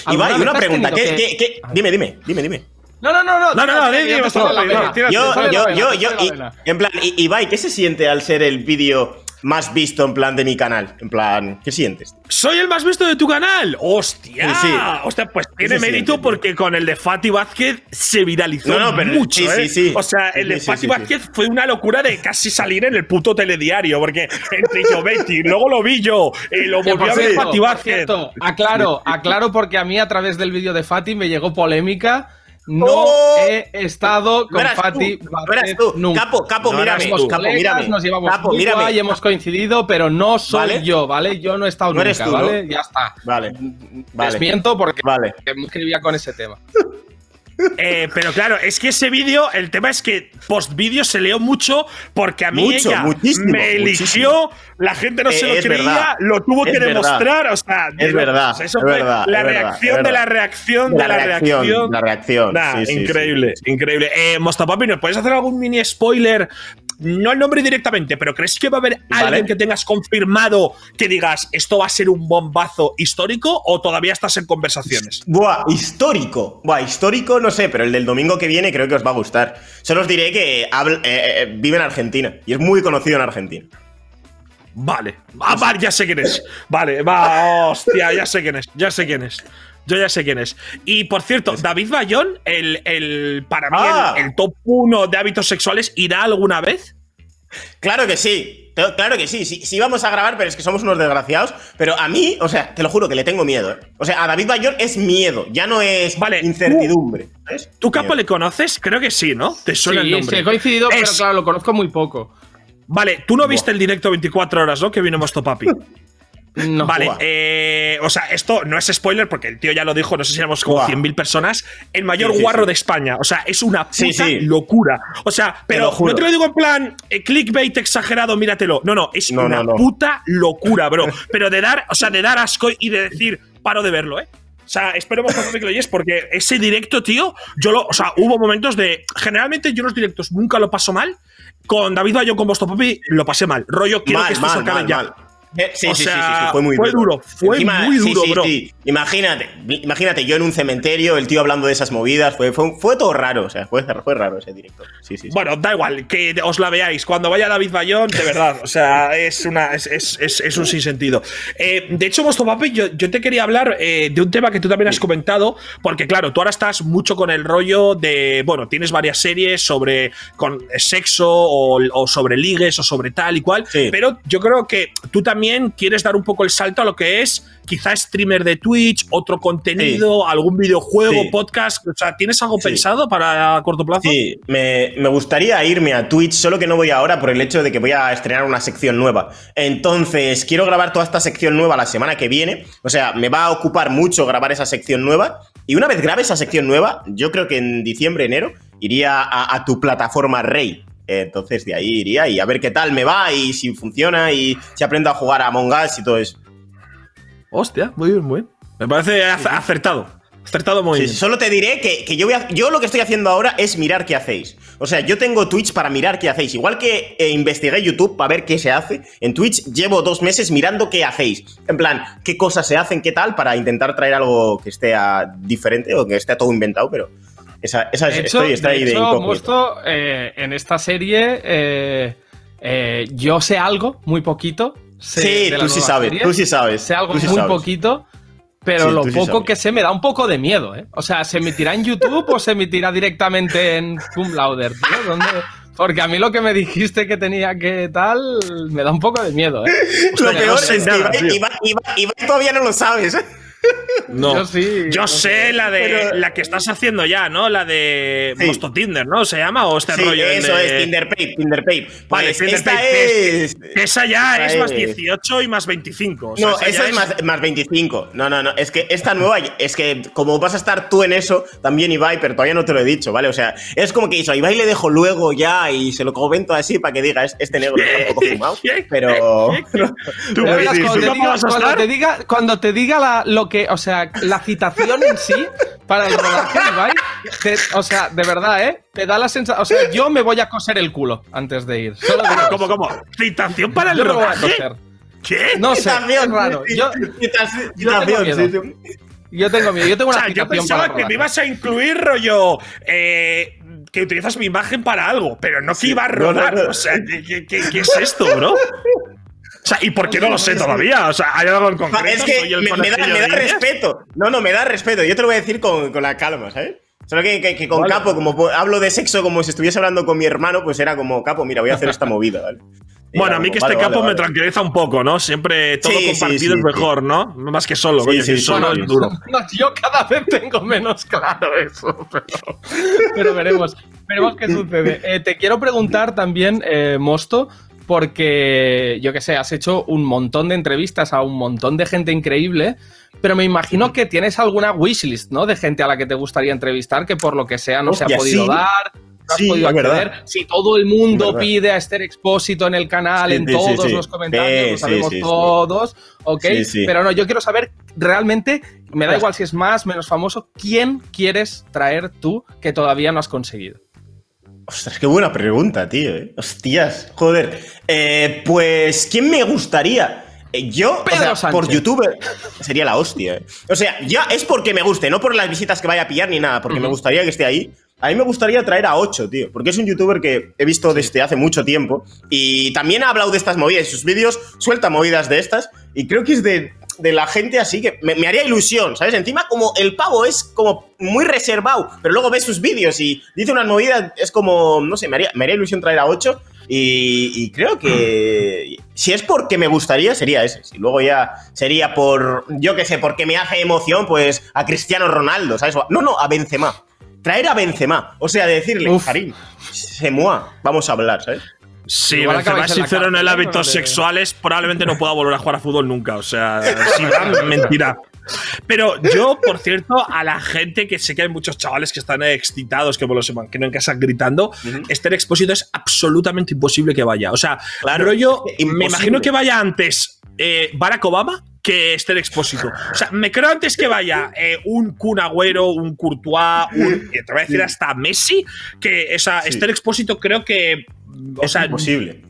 Y ¿Alguna va, y vez una pregunta, ¿qué, qué? Dime, dime, dime, dime. No, no, no, no. No, no, no. Yo, yo, yo, yo, y- en plan, Ibai, ¿qué se siente al ser el vídeo más visto en plan de mi canal? En plan, ¿qué sientes? Soy el más visto de tu canal. ¡Hostia! Sí, sí. Hostia, pues tiene mérito siente, tío? porque con el de Fati Vázquez se viralizó No, no, pero- mucho. sí, ¿eh? sí, sí. O sea, el de sí, Fati sí, sí. Vázquez fue una locura de casi salir en el puto telediario. Porque entre yo, Betty, luego lo vi yo, y lo por a ver cierto, Fati Vázquez. cierto, aclaro, aclaro porque a mí a través del vídeo de Fati me llegó polémica. No ¡Oh! he estado No con eras Fati tú, no tú. nunca. Capo, capo, No mírame, tú. capo, mírame. Nos llevamos Capo, mírame. guay, hemos coincidido, pero no soy ¿Vale? yo, ¿vale? Yo no he estado No eres nunca, tú, ¿no? ¿vale? Ya está. Vale, vale. Desmiento porque Vale. me escribía con ese tema. Eh, pero claro, es que ese vídeo, el tema es que post vídeo se leó mucho porque a mí Mucho, ella muchísimo, me eligió, muchísimo. la gente no se lo creía, verdad. lo tuvo que verdad. demostrar, o sea, de Es verdad, sea, eso es fue verdad, la es reacción de la reacción De la reacción. La reacción. Nah, sí, sí, sí, increíble, sí. increíble. Eh, Mostapapi, ¿nos puedes hacer algún mini spoiler? No el nombre directamente, pero ¿crees que va a haber Vale. alguien que tengas confirmado que digas esto va a ser un bombazo histórico o todavía estás en conversaciones? Buah, histórico. Buah, histórico no sé, pero el del domingo que viene creo que os va a gustar. Solo os diré que habl- eh, eh, vive en Argentina y es muy conocido en Argentina. Vale. Ah, vale, ya sé quién es. Vale, va, hostia, ya sé quién es, ya sé quién es. Yo ya sé quién es. Y por cierto, David Bayón, el, el para mí, Ah. el, el top 1 de hábitos sexuales, ¿irá alguna vez? Claro que sí. Claro que sí, sí, sí vamos a grabar, pero es que somos unos desgraciados. Pero a mí, o sea, te lo juro que le tengo miedo. ¿eh? O sea, a David Bayón es miedo, ya no es Vale, incertidumbre. ¿sabes? ¿Tú, Capo, Miedo. le conoces? Creo que sí, ¿no? ¿Te suena el nombre? sí, he coincidido, pero claro, lo conozco muy poco. Vale, tú no viste el directo 24 horas, ¿no? Que vino Mosto Papi. No. Vale, eh, o sea, esto no es spoiler porque el tío ya lo dijo, no sé si éramos como Buah. 100.000 personas, el mayor Sí, sí, guarro sí. de España. O sea, es una puta locura. O sea, pero juro. no te lo digo en plan eh, clickbait exagerado, míratelo. No, no, es No, una no, puta locura, bro. pero de dar, o sea, de dar asco y de decir, paro de verlo, ¿eh? O sea, bastante que lo oyes porque ese directo, tío, yo lo. O sea, hubo momentos de. Generalmente yo los directos nunca lo paso mal. Con David Bayo, con Bosto Papi, lo pasé mal. Rollo, quiero mal, que esto se mal, acabe mal, ya. Eh, Sí, O sí, sea, sí, sí, sí, fue muy fue duro, fue muy duro, sí, bro. sí. Imagínate, imagínate, yo en un cementerio, el tío hablando de esas movidas, fue, fue, fue todo raro, o sea, fue, fue raro ese directo. Sí, sí, sí. Bueno, da igual, que os la veáis. Cuando vaya David Bayón, de verdad, o sea, es, una, es, es, es- es un sinsentido. Eh, de hecho, Mosto Papi, yo, yo te quería hablar eh, de un tema que tú también has comentado, porque claro, tú ahora estás mucho con el rollo de, bueno, tienes varias series sobre con sexo o, o sobre ligues o sobre tal y cual, Sí. pero yo creo que tú también quieres dar un poco el salto a lo que es quizá streamer de Twitch, otro contenido, algún videojuego, Sí. podcast, o sea, ¿tienes algo Sí. pensado para corto plazo? Sí, me, me gustaría irme a Twitch, solo que no voy ahora por el hecho de que voy a estrenar una sección nueva. Entonces, quiero grabar toda esta sección nueva la semana que viene. O sea, me va a ocupar mucho grabar esa sección nueva. Y una vez grabe esa sección nueva, yo creo que en diciembre, enero, iría a, a tu plataforma Rey. Entonces, de ahí iría y a ver qué tal me va y si funciona y si aprendo a jugar a Among Us y todo eso. Hostia, muy bien, muy bien. Me parece ac- acertado. Acertado muy Sí, bien. solo te diré que, que yo, voy a- yo lo que estoy haciendo ahora es mirar qué hacéis. O sea, yo tengo Twitch para mirar qué hacéis. Igual que eh, investigué YouTube para ver qué se hace, en Twitch llevo dos meses mirando qué hacéis. En plan, qué cosas se hacen, qué tal, para intentar traer algo que esté diferente o que esté todo inventado, pero esa, esa De hecho, estoy, está ahí de de hecho, incógnito. Mosto, eh, en esta serie eh, eh, yo sé algo, muy poquito. sé Sí, de tú sí sabes, serie, tú sí sabes. Sé algo muy sabes. poquito, pero Sí, lo sí poco que sé me da un poco de miedo, ¿eh? O sea, ¿se emitirá en YouTube o se emitirá directamente en Cum Lauder, tío? ¿Dónde? Porque a mí lo que me dijiste que tenía que tal me da un poco de miedo, ¿eh? Lo peor no sé es que nada, Ibai- Ibai todavía no lo sabes. No. Yo sí, Yo no sé la de Pero- la que estás haciendo ya, ¿no? La de Sí. Mosto Tinder, ¿no? ¿Se llama? ¿O este Sí, rollo? eso de- es Tinderpay, Tinderpay. Vale, Pues Tinder esta es... Esa ya esta es más es- 18 y más 25. o sea, No, esa es más, más 25. No, no, no. Es que esta nueva, es que como vas a estar tú en eso, también Ibai, pero todavía no te lo he dicho, ¿vale? O sea, es como que eso, a Ibai le dejo luego ya y se lo comento así para que diga, "Es- este negro está un poco fumado. Pero. Tú, verás, cuando, te ¿Cómo diga, cuando te diga, cuando te diga la- lo que, o sea, la citación en sí para el rodaje, Ibai, te- o sea, de verdad, ¿eh? Te da la sensación, o sea, yo me voy a coser el culo antes de ir. Solo digo ¿Cómo, cómo? ¿Citación para el Yo me voy a rodaje? coser. ¿Qué? No sé, es Citación, raro. sí, Yo, citación, yo tengo miedo. yo tengo miedo, yo tengo O una sea, yo citación pensaba para que me ibas a incluir rollo. eh, que utilizas mi imagen para algo, pero no que iba a no, rodar. no, no. O sea, ¿qué, qué- qué- qué es esto, bro? Sea, ¿y por qué no lo sé todavía? O sea, ¿hay algo en concreto? Es que ¿Soy el me, me da, me respeto. No, no, me da respeto. Yo te lo voy a decir con, con la calma, ¿sabes? Solo que, que- que con Vale. Capo, como hablo de sexo como si estuviese hablando con mi hermano, pues era como, Capo, mira, voy a hacer esta movida, ¿vale? Y Bueno, a mí como, que este vale, capo me vale. tranquiliza un poco, ¿no? Siempre todo Sí, compartido sí, es mejor, ¿no? Más que solo, Sí, coño, que solo sí. es duro. No, yo cada vez tengo menos claro eso, pero, pero veremos, veremos qué sucede. Eh, te quiero preguntar también, eh, Mosto, porque yo que sé, has hecho un montón de entrevistas a un montón de gente increíble, pero me imagino que tienes alguna wishlist, ¿no? De gente a la que te gustaría entrevistar, que por lo que sea no se ha podido sí. dar. No has Sí, podido acceder. Si todo el mundo pide a Esther Expósito en el canal, Sí, en todos los comentarios, lo sabemos todos, ¿ok? Sí, sí. Pero no, yo quiero saber realmente, me da igual si es más, menos famoso, ¿quién quieres traer tú que todavía no has conseguido? Ostras, qué buena pregunta, tío. ¿eh? Hostias, joder. Eh, pues, ¿quién me gustaría? Eh, Yo, Pedro o sea, Sánchez. por YouTube sería la hostia. ¿eh? O sea, ya es porque me guste, no por las visitas que vaya a pillar ni nada, porque me gustaría que esté ahí. A mí me gustaría traer a 8, tío, porque es un youtuber que he visto desde hace mucho tiempo y también ha hablado de estas movidas. Sus vídeos suelta movidas de estas y creo que es de, de la gente así que me, me haría ilusión, ¿sabes? Encima, como el pavo es como muy reservado, pero luego ves sus vídeos y dice unas movidas, es como, no sé, me haría, me haría ilusión traer a 8 y, y creo que si es porque me gustaría, sería ese. Si luego ya sería por, yo qué sé, porque me hace emoción, pues a Cristiano Ronaldo, ¿sabes? No, no, a Benzema. Traer a Benzema. O sea, decirle. Karim, se mua, vamos a hablar, ¿sabes? Igual Benzema sincero en el ¿no? hábitos De- sexuales, probablemente no pueda volver a jugar a fútbol nunca. O sea, mentira. Pero yo, por cierto, a la gente que sé que hay muchos chavales que están excitados, que me los imaginan en casa gritando, Esther Expósito es absolutamente imposible que vaya. O sea, Claro, rollo, me imagino que vaya antes eh, Barack Obama que Esther Expósito. O sea, me creo antes que vaya eh, un Kun Agüero, un Courtois, un, te voy a decir hasta Messi, que esa Sí. Esther Expósito creo que. O Es sea, imposible.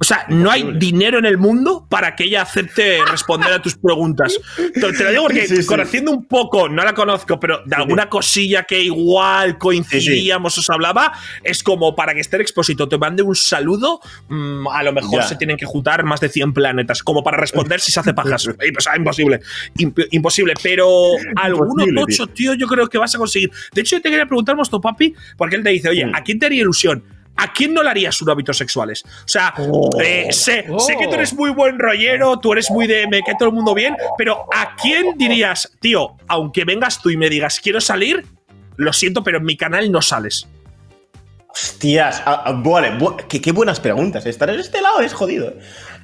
O sea, no hay Imposible. dinero en el mundo para que ella acepte responder a tus preguntas. Te, te lo digo porque Sí, sí. conociendo un poco, no la conozco, pero de alguna cosilla que igual coincidíamos, os hablaba, es como para que Esther Expósito te mande un saludo, mm, a lo mejor Ya. se tienen que juntar más de 100 planetas, como para responder si se hace pajas. O sea, imposible. Imp- imposible. Pero alguno Imposible, tocho, tío, yo creo que vas a conseguir. De hecho, yo te quería preguntar, Mosto Papi, porque él te dice, oye. ¿a quién te haría ilusión? ¿A quién no le harías un hábitos sexuales? O sea, Oh. eh, sé, Oh. sé que tú eres muy buen rollero, tú eres muy de me cae todo el mundo bien, pero ¿a quién dirías, tío, aunque vengas tú y me digas quiero salir, lo siento, pero en mi canal no sales? Hostias, ah, ah, vale, bu- qué, qué buenas preguntas. Estar en este lado es jodido.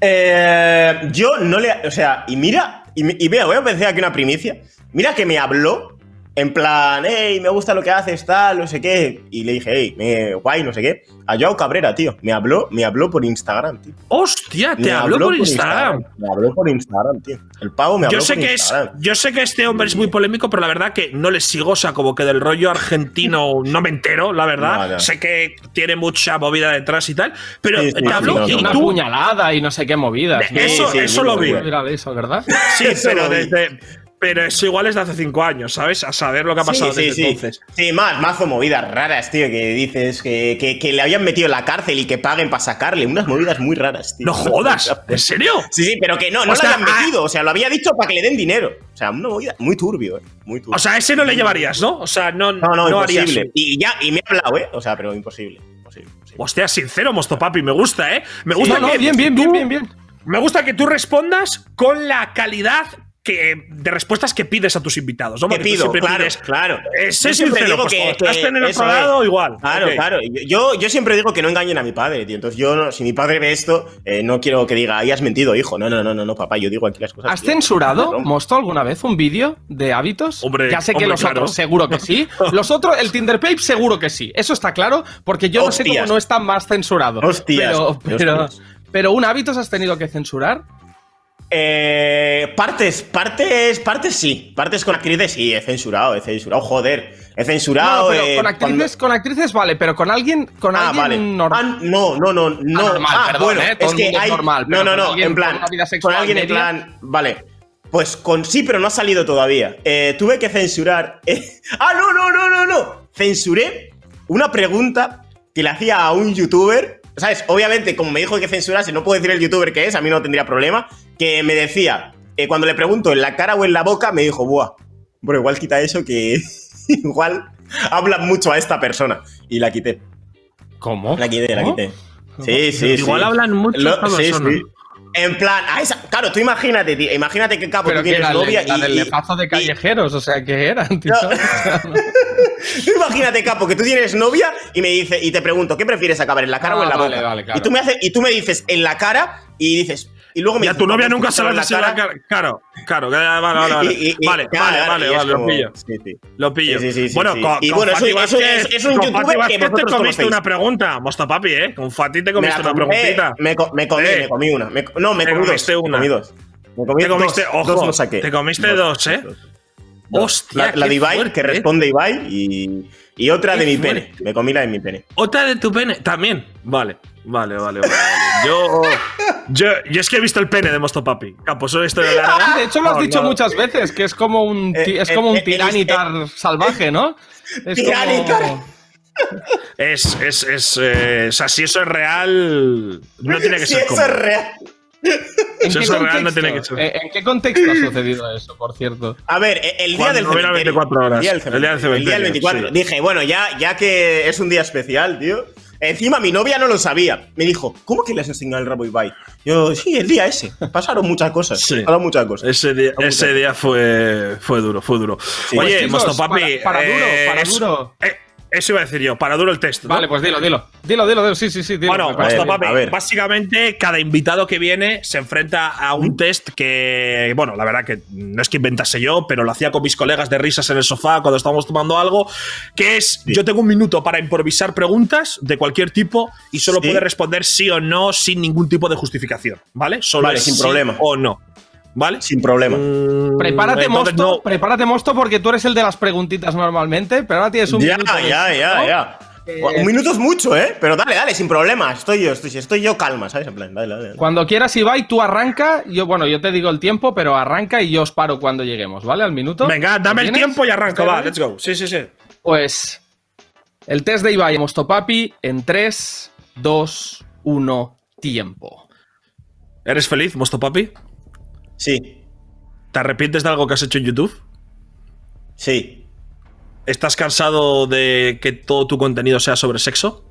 Eh, yo no le. O sea, y mira, y, y vea, voy a empezar aquí una primicia. Mira que me habló. En plan, hey, me gusta lo que haces, tal, no sé qué. Y le dije, hey, me, guay, no sé qué. A Joao Cabrera, tío. Me habló, me habló por Instagram, tío. Hostia, te Me habló por Instagram. Me habló por Instagram, tío. El pavo me habló Yo sé, por que es, Instagram. yo sé que este hombre es muy polémico, pero la verdad que no le sigo, o sea, como que del rollo argentino no me entero, la verdad. No, no. Sé que tiene mucha movida detrás y tal, pero Sí, sí, te habló sí, no, y Una tú. puñalada y no sé qué movidas. Eso sí, eso lo vi. eso, ¿verdad? Sí, pero desde. Pero eso igual es de hace cinco años, ¿sabes? A saber lo que ha pasado sí, sí, desde sí. entonces. Sí, más, mazo movidas raras, tío, que dices que, que, que le habían metido en la cárcel y que paguen para sacarle. Unas movidas muy raras, tío. ¡No jodas! ¿En serio? Sí, sí, pero que no, no O sea, lo habían ah- metido. O sea, lo había dicho para que le den dinero. O sea, una movida muy turbio, eh. Muy turbio. O sea, ese no le llevarías, ¿no? O sea, no, no, no, harías imposible. Y ya, y me ha hablado, eh. O sea, pero imposible. Imposible. imposible. Hostia, sincero, Mosto Papi, me gusta, ¿eh? Me gusta No, no, que bien, bien, bien, bien, bien. Me gusta que tú respondas con la calidad que, de respuestas que pides a tus invitados, ¿no? ¿Qué Porque tú pido? siempre Claro, pides, claro. Eh, sé Yo siempre sincero, digo pues que- estás que en el otro lado, es. igual. Claro, claro. Yo, yo siempre digo que no engañen a mi padre, tío. Entonces, yo, no- si mi padre ve esto, eh, no quiero que diga, ahí has mentido, hijo. No, no, no, no, no, papá. Yo digo aquí las cosas. ¿Has tío. censurado, No, Mosto, alguna vez un vídeo de hábitos? Hombre, ya sé que hombre, los claro. otros seguro que sí. Los otros, el Tinder Pape seguro que sí. Eso está claro, porque yo no sé cómo no está más censurado. Hostias. Pero, pero, Hostias. pero un hábitos has tenido que censurar. Eh, partes, partes, partes sí. Partes con actrices sí, he censurado, he censurado, joder. He No, censurado. pero eh, con actrices, con actrices vale, pero con alguien, con Ah, alguien vale. normal. Ah, no, no, no, no. normal, ah, perdón, bueno, eh, todo es que es normal, pero no, no, no, alguien en plan. con alguien en plan. Vale. Pues con sí, pero no ha salido todavía. Eh, tuve que censurar. eh, ah, no, no, no, no, no. Censuré una pregunta que le hacía a un youtuber. ¿Sabes? Obviamente, como me dijo que censurase, no puedo decir el youtuber que es, a mí no tendría problema. Que me decía, eh, cuando le pregunto en la cara o en la boca, me dijo, buah, bueno, igual quita eso que igual hablan mucho a esta persona. Y la quité. ¿Cómo? La quité, la ¿Cómo? quité. Sí, sí, Igual sí. hablan mucho Lo- esta sí, persona. sí. En plan, a esa, claro, tú imagínate, tío, imagínate que capo Pero tú que tienes era novia la y, del lefazo de y- callejeros, o sea, ¿qué eran, tío? No. Tú imagínate, capo, que tú tienes novia y me dice y te pregunto, ¿qué prefieres acabar en la cara Ah, o en la vale, boca? vale, claro. Y tú me haces y tú me dices en la cara y dices y luego me Y a tu novia "Papu, nunca se la la cara. Claro, claro. Vale, vale, vale. Y- y- vale, claro, vale, vale, vale, lo como- pillo. sí, sí. Lo pillo. Sí, sí, sí, bueno, con, Y con bueno, Fati eso- Vázquez- es- es un youtuber que te comiste conocéis. una pregunta, Mosta Papi, ¿eh? Con Fati te comiste una preguntita. Me, me comí, Eh. me comí una. Me- no, me comí dos. una. Me comí dos. Me comí Te comiste- dos, ojo, dos lo saqué. te comiste dos, ¿eh? Hostia, la, la de Ibai, que ¿eh? responde Ibai, y, y otra de mi pene. Me comí la de mi pene. Otra de tu pene, también. Vale, vale, vale, vale. Yo, yo, yo es que he visto el pene de Mosto Papi. Capo, eso esto de Sí, la de hecho lo has No, dicho no. muchas veces, que es como un, Eh, es como eh, un eh, tiranitar salvaje, ¿no? Es Tiranitar. como... Es, es, es, eh, o sea, si eso es real, no tiene que si ser eso como. es real. ¿En Si eso es real, no tiene que ser. eh, ¿En qué contexto ha sucedido eso, por cierto? A ver, e- el día Cuando del cementerio. 24 horas. El día del cementerio. El día del cementerio, 24. sí. Dije, bueno, ya, ya que es un día especial, tío. Encima mi novia no lo sabía. Me dijo, ¿cómo que le has enseñado el rabo Ibai? Yo, sí, el día ese. Pasaron muchas cosas. Sí. Pasaron muchas cosas. Ese día, ese día fue, fue duro, fue duro. Sí. Oye, Pues, chicos, Mosto Papi. para- para duro, para eso- duro. eh, eso iba a decir yo, para duro el test. ¿no? Vale, pues dilo, dilo. Dilo, dilo, dilo. Sí, sí, sí. Dilo, Bueno. Papi, básicamente cada invitado que viene se enfrenta a un test que, bueno, la verdad que no es que inventase yo, pero lo hacía con mis colegas de risas en el sofá cuando estábamos tomando algo, que es, yo tengo un minuto para improvisar preguntas de cualquier tipo y solo Sí. puede responder sí o no sin ningún tipo de justificación, ¿vale? Solo Vale, es sin sí problema. o no, ¿vale? Sin problema. Mm, Prepárate, entonces Mosto. no- Prepárate, Mosto, porque tú eres el de las preguntitas normalmente, pero ahora tienes un ya, minuto de- ya, ya, ¿no? ya. Eh, Un minuto es mucho, ¿eh? Pero dale, dale, sin problema. Estoy yo, estoy, estoy yo calma, ¿sabes? En plan, dale, dale. dale. Cuando quieras, Ibai, tú arranca. Yo, bueno, yo te digo el tiempo, pero arranca y yo os paro cuando lleguemos, ¿vale? Al minuto. Venga, dame el tiempo y arranco, ¿Está va, let's go. Sí, sí, sí. Pues el test de Ibai Mostopapi en 3, 2, 1, tiempo. ¿Eres feliz, Mosto Papi? Sí, ¿Te arrepientes de algo que has hecho en YouTube? sí. ¿Estás cansado de que todo tu contenido sea sobre sexo?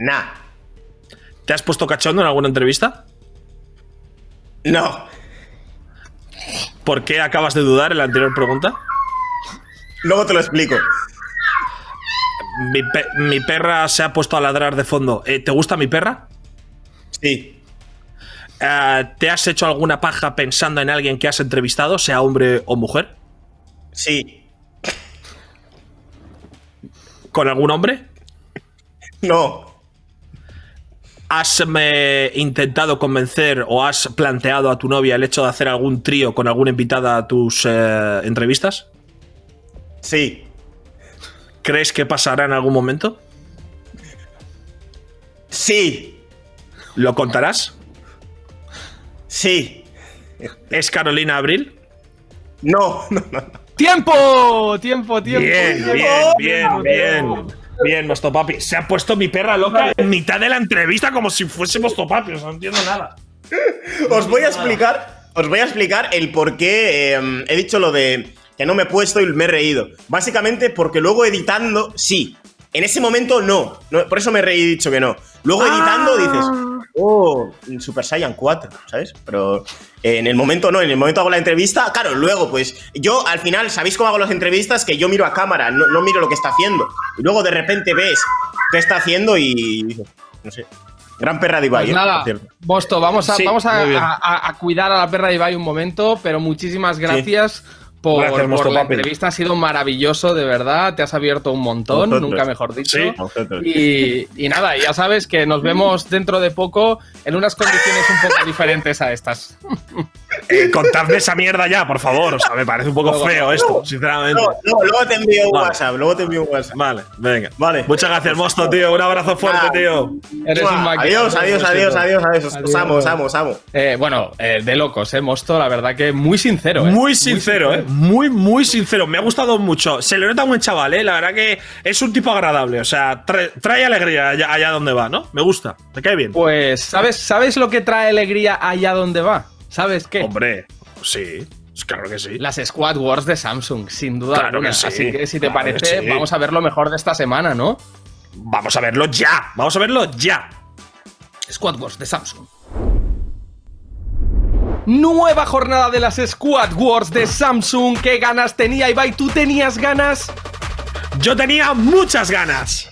Nah. ¿Te has puesto cachondo en alguna entrevista? No. ¿Por qué acabas de dudar en la anterior pregunta? Luego te lo explico. Mi, pe- mi perra se ha puesto a ladrar de fondo. Eh, ¿Te gusta mi perra? Sí. Eh, ¿Te has hecho alguna paja pensando en alguien que has entrevistado, sea hombre o mujer? Sí. ¿Con algún hombre? No. ¿Has me, intentado convencer o has planteado a tu novia el hecho de hacer algún trío con alguna invitada a tus eh, entrevistas? Sí. ¿Crees que pasará en algún momento? Sí. ¿Lo contarás? Sí. ¿Es Carolina Abril? No, no, no. ¡Tiempo! ¡Tiempo, tiempo! Bien, tiempo, bien, bien, tiempo, bien. tiempo. Bien, Mosto Papi. Se ha puesto mi perra loca en mitad de la entrevista como si. O sea, no entiendo nada. Os voy a explicar. Os voy a explicar el por qué eh, he dicho lo de que no me he puesto y me he reído. Básicamente porque luego editando, sí. En ese momento no. No, por eso me he dicho que no. Luego editando dices, oh, Super Saiyan 4, ¿sabes? Pero eh, en el momento no, en el momento hago la entrevista. Claro, luego, pues yo al final, ¿sabéis cómo hago las entrevistas? Que yo miro a cámara, no, no miro lo que está haciendo. Y luego de repente ves qué está haciendo y dices, no sé. Gran perra de Ibai, Pues ¿eh? nada, Por cierto. Bosto, vamos a, Sí, vamos a, muy bien. a- a- a cuidar a la perra de Ibai un momento, pero muchísimas gracias por, Gracias, por Mosto la Papi. entrevista. Ha sido maravilloso, de verdad. Te has abierto un montón, nunca mejor dicho. Sí. Vosotros. Y, y nada, ya sabes que nos vemos dentro de poco en unas condiciones un poco diferentes a estas. Eh, contadme esa mierda ya, por favor. O sea, me parece un poco feo esto, sinceramente. No, no, luego te envío un Vale. WhatsApp, luego te envío un WhatsApp. Vale, venga. Vale. Muchas gracias, Mosto, tío. Un abrazo fuerte, tío. Eres un adiós, adiós, adiós, adiós, adiós. Adiós. amo, os amo, os amo. Eh, bueno, eh, de locos, eh, Mosto, la verdad que muy sincero. eh. Muy sincero, ¿eh? Muy, muy sincero. Me ha gustado mucho. Se le nota un buen chaval, ¿eh? La verdad que es un tipo agradable. O sea, trae, trae alegría allá, allá donde va, ¿no? Me gusta. Me cae bien. Pues, ¿sabes, ¿sabes lo que trae alegría allá donde va? ¿Sabes qué? Hombre, sí. Claro que sí. Las Squad Wars de Samsung, sin duda Claro alguna. que sí, Así que si te claro parece, sí. vamos a ver lo mejor de esta semana, ¿no? Vamos a verlo ya. Vamos a verlo ya. Squad Wars de Samsung. Nueva jornada de las Squad Wars de Samsung. ¿Qué ganas tenía Ibai? ¿Tú tenías ganas? Yo tenía muchas ganas.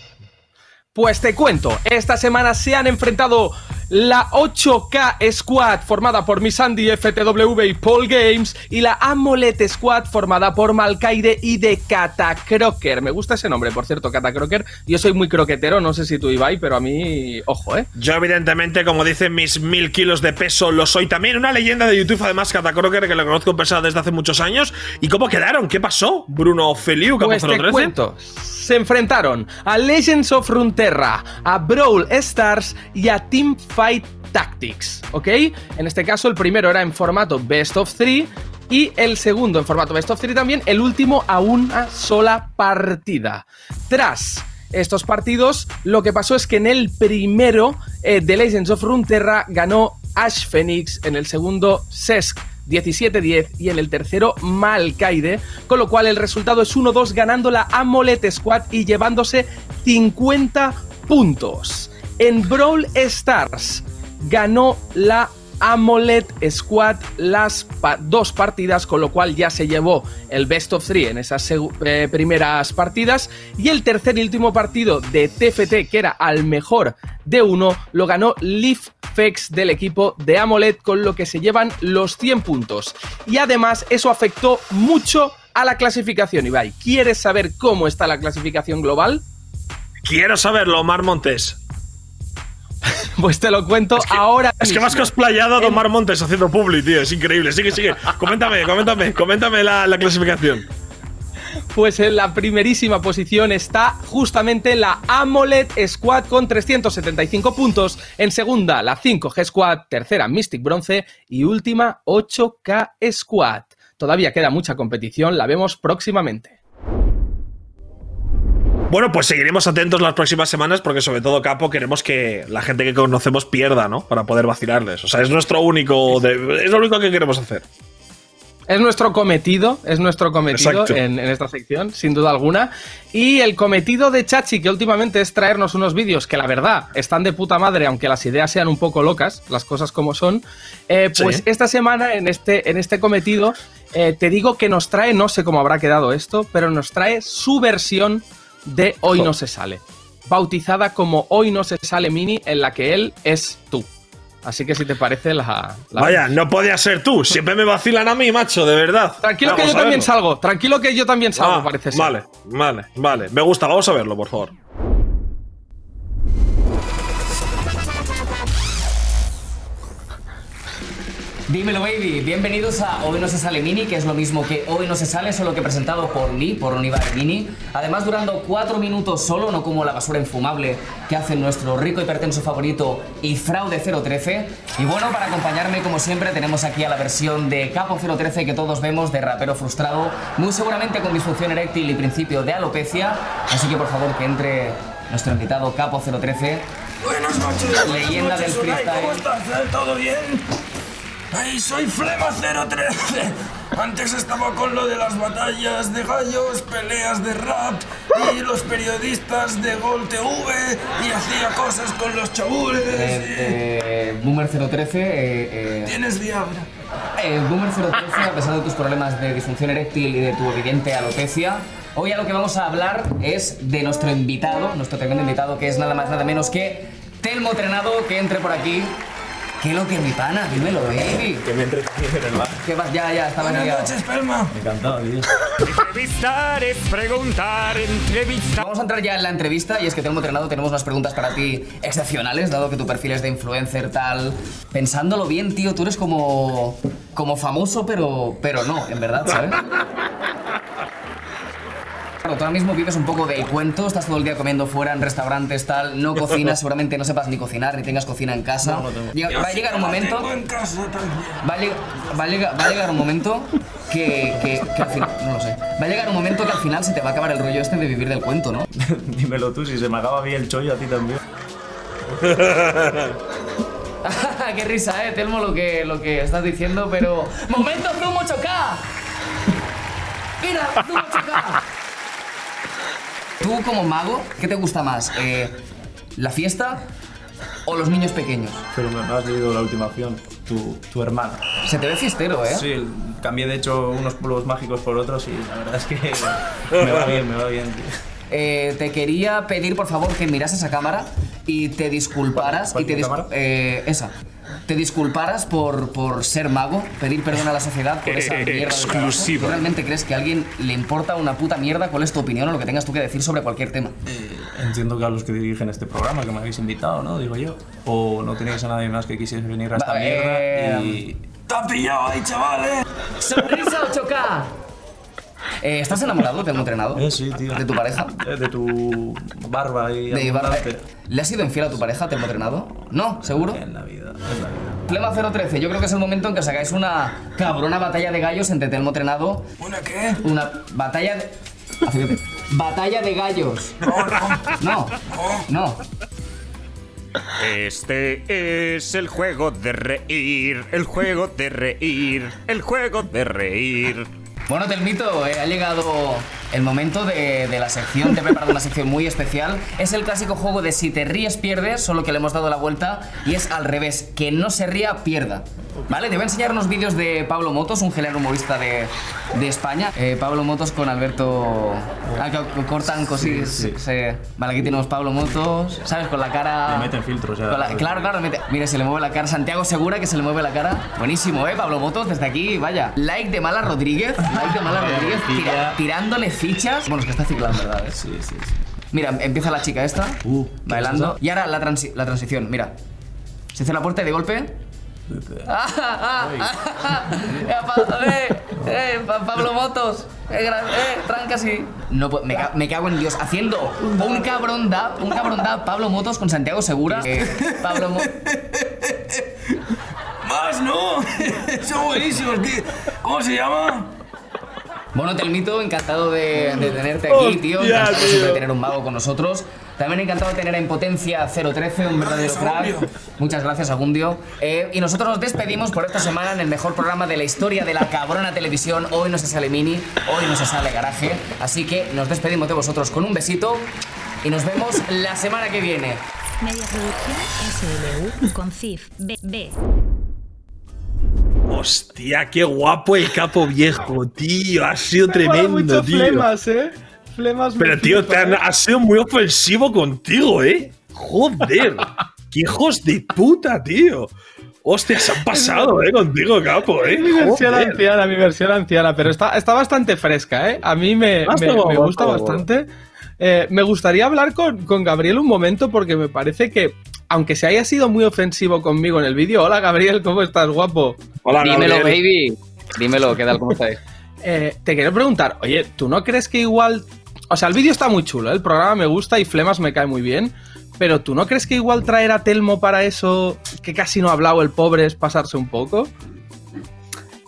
Pues te cuento, esta semana se han enfrentado la 8K Squad formada por Misandi FTW y Paul Games y la AMOLED Squad formada por Malkaide y de Catacroker. Me gusta ese nombre, por cierto, Catacroker. Yo soy muy croquetero, no sé si tú Ibai, pero a mí, ojo, ¿eh? Yo, evidentemente, como dicen mis mil kilos de peso, lo soy también. Una leyenda de YouTube, además, Catacroker, que lo conozco persona desde hace muchos años. ¿Y cómo quedaron? ¿Qué pasó? Bruno Feliu, Capo Pues te 013. cuento. Se enfrentaron a Legends of Runeterra, a Brawl Stars y a Team Fight Tactics, ¿ok? En este caso el primero era en formato Best of 3 y el segundo en formato Best of 3 también, el último a una sola partida. Tras estos partidos, lo que pasó es que en el primero eh, de Legends of Runeterra ganó Ash Phoenix, en el segundo Sesk 17-10 y en el tercero Malkaide, con lo cual el resultado es 1-2 ganando la AMOLED Squad y llevándose 50 puntos. En Brawl Stars ganó la AMOLED Squad las dos partidas, con lo cual ya se llevó el Best of Three en esas eh, primeras partidas. Y el tercer y último partido de TFT, que era al mejor de uno, lo ganó Leaf Fex del equipo de AMOLED, con lo que se llevan los 100 puntos. Y además, eso afectó mucho a la clasificación, Ibai. ¿Quieres saber cómo está la clasificación global? Quiero saberlo, Omar Montes. Pues te lo cuento ahora. Es que me has cosplayado a Omar Montes haciendo publi, tío. Es increíble. Sigue, sigue. Coméntame, coméntame, coméntame la, la clasificación. Pues en la primerísima posición está justamente la AMOLED Squad con 375 puntos. En segunda, la 5G Squad. Tercera, Mystic Bronce. Y última, 8K Squad. Todavía queda mucha competición, la vemos próximamente. Bueno, pues seguiremos atentos las próximas semanas porque sobre todo, Capo, queremos que la gente que conocemos pierda, ¿no? Para poder vacilarles. O sea, es nuestro único... es lo único que queremos hacer. Es nuestro cometido, es nuestro cometido en, esta sección, sin duda alguna. Y el cometido de Chachi, que últimamente es traernos unos vídeos que la verdad están de puta madre, aunque las ideas sean un poco locas, las cosas como son. Eh, pues esta semana, en este, en este cometido, eh, te digo que nos trae, no sé cómo habrá quedado esto, pero nos trae su versión de Hoy no se sale, bautizada como Hoy no se sale mini, en la que él es tú. Así que si te parece la, Vaya, no podía ser tú. Siempre me vacilan a mí, macho, de verdad. Tranquilo que yo también salgo. Tranquilo que yo también salgo, ah, parece ser. Vale, vale, vale. Me gusta, vamos a verlo, por favor. Dímelo, baby. Bienvenidos a Hoy no se sale mini, que es lo mismo que Hoy no se sale, solo que presentado por mí, por Univar Mini. Además, durando cuatro minutos solo, no como la basura infumable que hace nuestro rico hipertenso favorito y Fraude 013. Y bueno, para acompañarme, como siempre, tenemos aquí a la versión de Capo 013 que todos vemos de rapero frustrado, muy seguramente con disfunción eréctil y principio de alopecia. Así que por favor que entre nuestro invitado Capo 013. Buenas noches. Leyenda del freestyle. ¿Cómo estás? ¿Todo bien? ¡Ay, soy Flema 013! Antes estaba con lo de las batallas de gallos, peleas de rap y los periodistas de Gol TV y hacía cosas con los chabules. Eh, eh, Boomer 013. Eh, eh, ¿Tienes Viagra? Eh, Boomer 013, a pesar de tus problemas de disfunción eréctil y de tu evidente alopecia, hoy a lo que vamos a hablar es de nuestro invitado, nuestro tremendo invitado, que es nada más nada menos que Telmo Trenado, que entre por aquí. ¿Qué lo que mi pana? Dímelo, baby. Que me entretienes en el bar. ¿Qué vas? Ya, ya, estaba Buenas noches, Pelma. Encantado, tío. Entrevistar es preguntar, entrevistar. Vamos a entrar ya en la entrevista y es que tengo entrenado, tenemos unas preguntas para ti excepcionales, dado que tu perfil es de influencer tal. Pensándolo bien, tío, tú eres como como famoso, pero pero no, en verdad, ¿sabes? tú ahora mismo vives un poco del cuento, estás todo el día comiendo fuera en restaurantes, tal, no cocinas, seguramente no sepas ni cocinar, ni tengas cocina en casa. va a llegar un momento. Va a, llegar, un momento que, que, al final. No lo sé. Va a llegar un momento que al final se te va a acabar el rollo este de vivir del cuento, ¿no? Dímelo tú, si se me acaba bien el chollo, a ti también. Qué risa, eh, Telmo, lo que, lo que estás diciendo, pero. ¡Momento Zumo Choca! ¡Mira, Zumo Choca! Tú como mago, ¿qué te gusta más? Eh, ¿La fiesta o los niños pequeños? Pero me has leído la última opción, tu, tu hermana. Se te ve fiestero, ¿eh? Sí, cambié de hecho unos polvos mágicos por otros y la verdad es que me va bien, me va bien. Eh, te quería pedir por favor que mirases esa cámara y te disculparas. y te cámara? Eh, esa te disculparas por, por ser mago, pedir perdón a la sociedad por esa mierda Exclusivo. ¿Tú realmente crees que a alguien le importa una puta mierda cuál es tu opinión o lo que tengas tú que decir sobre cualquier tema? Eh, entiendo que a los que dirigen este programa, que me habéis invitado, ¿no? Digo yo. O no tenéis a nadie más que quisiese venir a esta Vale. mierda y... ¡Te ha pillado ahí, chavales! ¡Sonrisa 8K! Eh, ¿Estás enamorado de un entrenado? Eh, sí, tío. ¿De tu pareja? Eh, De tu barba y De abundante. ¿Le has sido infiel a tu pareja, Telmo Entrenado? No, seguro. En la vida, en la vida. Plema 013, yo creo que es el momento en que sacáis una cabrona batalla de gallos entre Telmo Entrenado. ¿Una qué? Una batalla de. Acércate. Batalla de gallos. No, no. No, no. Este es el juego de reír, el juego de reír, el juego de reír. Bueno, Telmito, eh, ha llegado el momento de, de la sección. Te he preparado una sección muy especial. Es el clásico juego de si te ríes, pierdes, solo que le hemos dado la vuelta y es al revés. Que no se ría, pierda. ¿Vale? Te voy a enseñar unos vídeos de Pablo Motos, un genial humorista de, de España. Eh, Pablo Motos con Alberto. Ah, que cortan cosillas. se- Vale, aquí tenemos Pablo Motos, ¿sabes? Con la cara. Le meten filtros ya. Con la- claro, claro, mete- mire, se le mueve la cara. Santiago Segura que se le mueve la cara. Buenísimo, ¿eh? Pablo Motos, desde aquí, vaya. Like de Mala Rodríguez. Like de Mala Rodríguez. tira- tirándole fichas. Bueno, es que está ciclado, ¿verdad? ¿eh? Sí, sí, sí. Mira, empieza la chica esta. Uh, ¿qué bailando. Y ahora la, transi- la transición, mira. Se hace la puerta y de golpe. Ah, ah, ah, ah, eh, Pa- eh, eh, Pa- Pablo Motos, eh, gra- eh. No, puedo- me, ca- me cago en Dios, haciendo un cabrón dab, un cabrón dab Pablo Motos con Santiago Segura. Eh, Pablo Motos. ¡Más no! Son buenísimos. ¿qué? ¿Cómo se llama? Bueno, Telmito, encantado de, de tenerte aquí, tío. Encantado tío. siempre de tener un mago con nosotros. También encantado de tener en Potencia 013, un verdadero crack. Muchas gracias, Agundio. Eh, y nosotros nos despedimos por esta semana en el mejor programa de la historia de la cabrona televisión. Hoy no se sale mini, hoy no se sale garaje. Así que nos despedimos de vosotros con un besito y nos vemos la semana que viene. Media Producción SLU con CIF BB. Hostia, qué guapo el capo viejo, tío. Ha sido Mola tremendo, mucho tío. flemas, ¿eh? Flemas me Pero, tío, te han- ¿eh? has sido muy ofensivo contigo, ¿eh? Joder. qué hijos de puta, tío. Hostia, se han pasado, ¿eh? Contigo, capo, ¿eh? Es mi versión Joder. anciana, mi versión anciana, pero está, está bastante fresca, ¿eh? A mí me, Ah, me- me gusta bastante. Eh, me gustaría hablar con, con Gabriel un momento porque me parece que, aunque se haya sido muy ofensivo conmigo en el vídeo, hola Gabriel, ¿cómo estás, guapo? Hola, Dímelo, Gabriel. baby. Dímelo, ¿qué tal? ¿Cómo estáis? Eh, te quiero preguntar, oye, ¿tú no crees que igual... O sea, el vídeo está muy chulo, ¿eh? el programa me gusta y Flemas me cae muy bien, pero ¿tú no crees que igual traer a Telmo para eso, que casi no ha hablado el pobre, es pasarse un poco?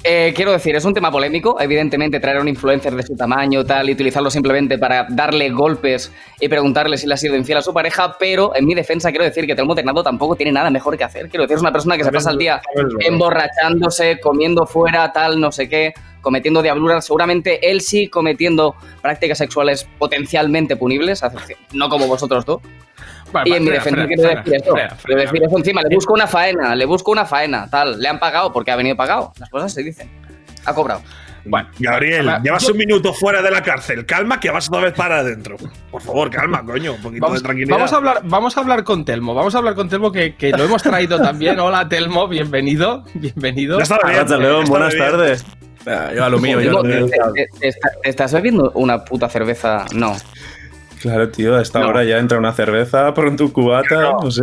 Eh, quiero decir, es un tema polémico. Evidentemente, traer a un influencer de su tamaño tal y utilizarlo simplemente para darle golpes y preguntarle si le ha sido infiel a su pareja, pero en mi defensa quiero decir que Telmo Ternado tampoco tiene nada mejor que hacer. Quiero decir, es una persona que se pasa el día emborrachándose, comiendo fuera, tal, no sé qué, cometiendo diabluras. Seguramente él sí cometiendo prácticas sexuales potencialmente punibles, no como vosotros dos. Vale, Y en mi defensa quiero decir eso. Quiero frena. decir eso encima. Le busco una faena, le busco una faena, tal. Le han pagado porque ha venido pagado. Las cosas se dicen. Ha cobrado. Bueno, Gabriel, ver, llevas yo- un minuto fuera de la cárcel. Calma, que vas otra vez para adentro. Por favor, calma, coño. Un poquito Vamos, de tranquilidad. vamos a hablar, vamos a hablar con Telmo. Vamos a hablar con Telmo que, que lo hemos traído también. Hola Telmo, bienvenido. Bienvenido. Ya está bien, León, buenas bien. tardes. Ah, yo a lo mío, yo a lo mío. ¿Te, te- te está- te estás bebiendo una puta cerveza? No. Claro, tío, a esta No. hora ya entra una cerveza por tu cubata, no sé.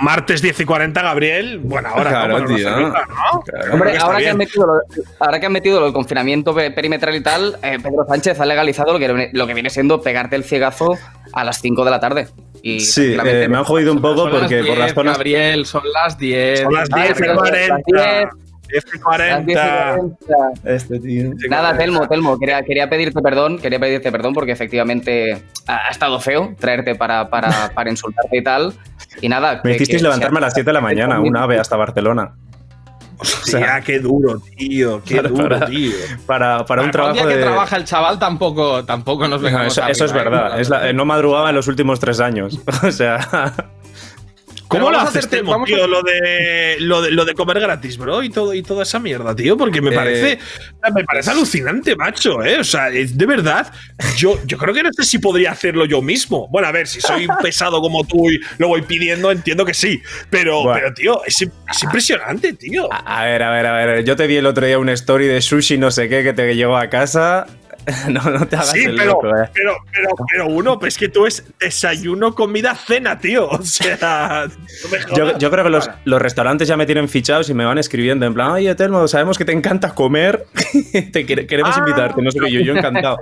Martes 10 y 40, Gabriel. Bueno, ahora Claro, ¿no? Tío. cerveza, ¿no? Claro. Hombre, ahora que, han metido lo, ahora que han metido del confinamiento pe- perimetral y tal, eh, Pedro Sánchez ha legalizado lo que, lo que viene siendo pegarte el ciegazo a las 5 de la tarde. Y Sí, eh, me han jodido un poco porque por 10, las zonas. Gabriel, son las 10. Son las Ay, 10 y pero- 40. las 10. 10 y Las 10 y 40. 40. Este tío. Nada, Telmo, Telmo, quería, quería pedirte perdón, quería pedirte perdón porque efectivamente ha, ha estado feo traerte para, para, para insultarte y tal. Y nada. Me que- hicisteis que- levantarme a las 7 de la mañana, un ave hasta Barcelona. Hostia, qué duro, tío. Qué Para- duro, para- tío. Para, para un Un trabajo día que de. trabaja el chaval tampoco, tampoco nos No, vengamos eso, eso es arriba, ¿eh? verdad. es la- eh, no madrugaba en los últimos tres años. O sea. ¿Cómo lo a haces, Telmo, vamos a- tío? Lo de, lo, de, lo de comer gratis, bro, y todo y toda esa mierda, tío, porque me Eh, parece me parece alucinante, macho, ¿eh? O sea, de verdad, yo, yo creo que no sé si podría hacerlo yo mismo. Bueno, a ver, si soy pesado como tú y lo voy pidiendo, entiendo que sí. Pero, Bueno. pero tío, es, es impresionante, tío. A ver, a ver, a ver. Yo te vi el otro día una story de sushi, no sé qué, que te llegó a casa. No, no te hagas Sí, el pero, loco, eh. pero, pero, pero uno, pues es que tú es desayuno, comida, cena, tío. O sea, no me Yo, jodas. yo creo que los, los restaurantes ya me tienen fichados y me van escribiendo en plan, oye, Telmo, sabemos que te encanta comer, te quere- queremos Ah. invitarte, no sé qué, yo, yo encantado.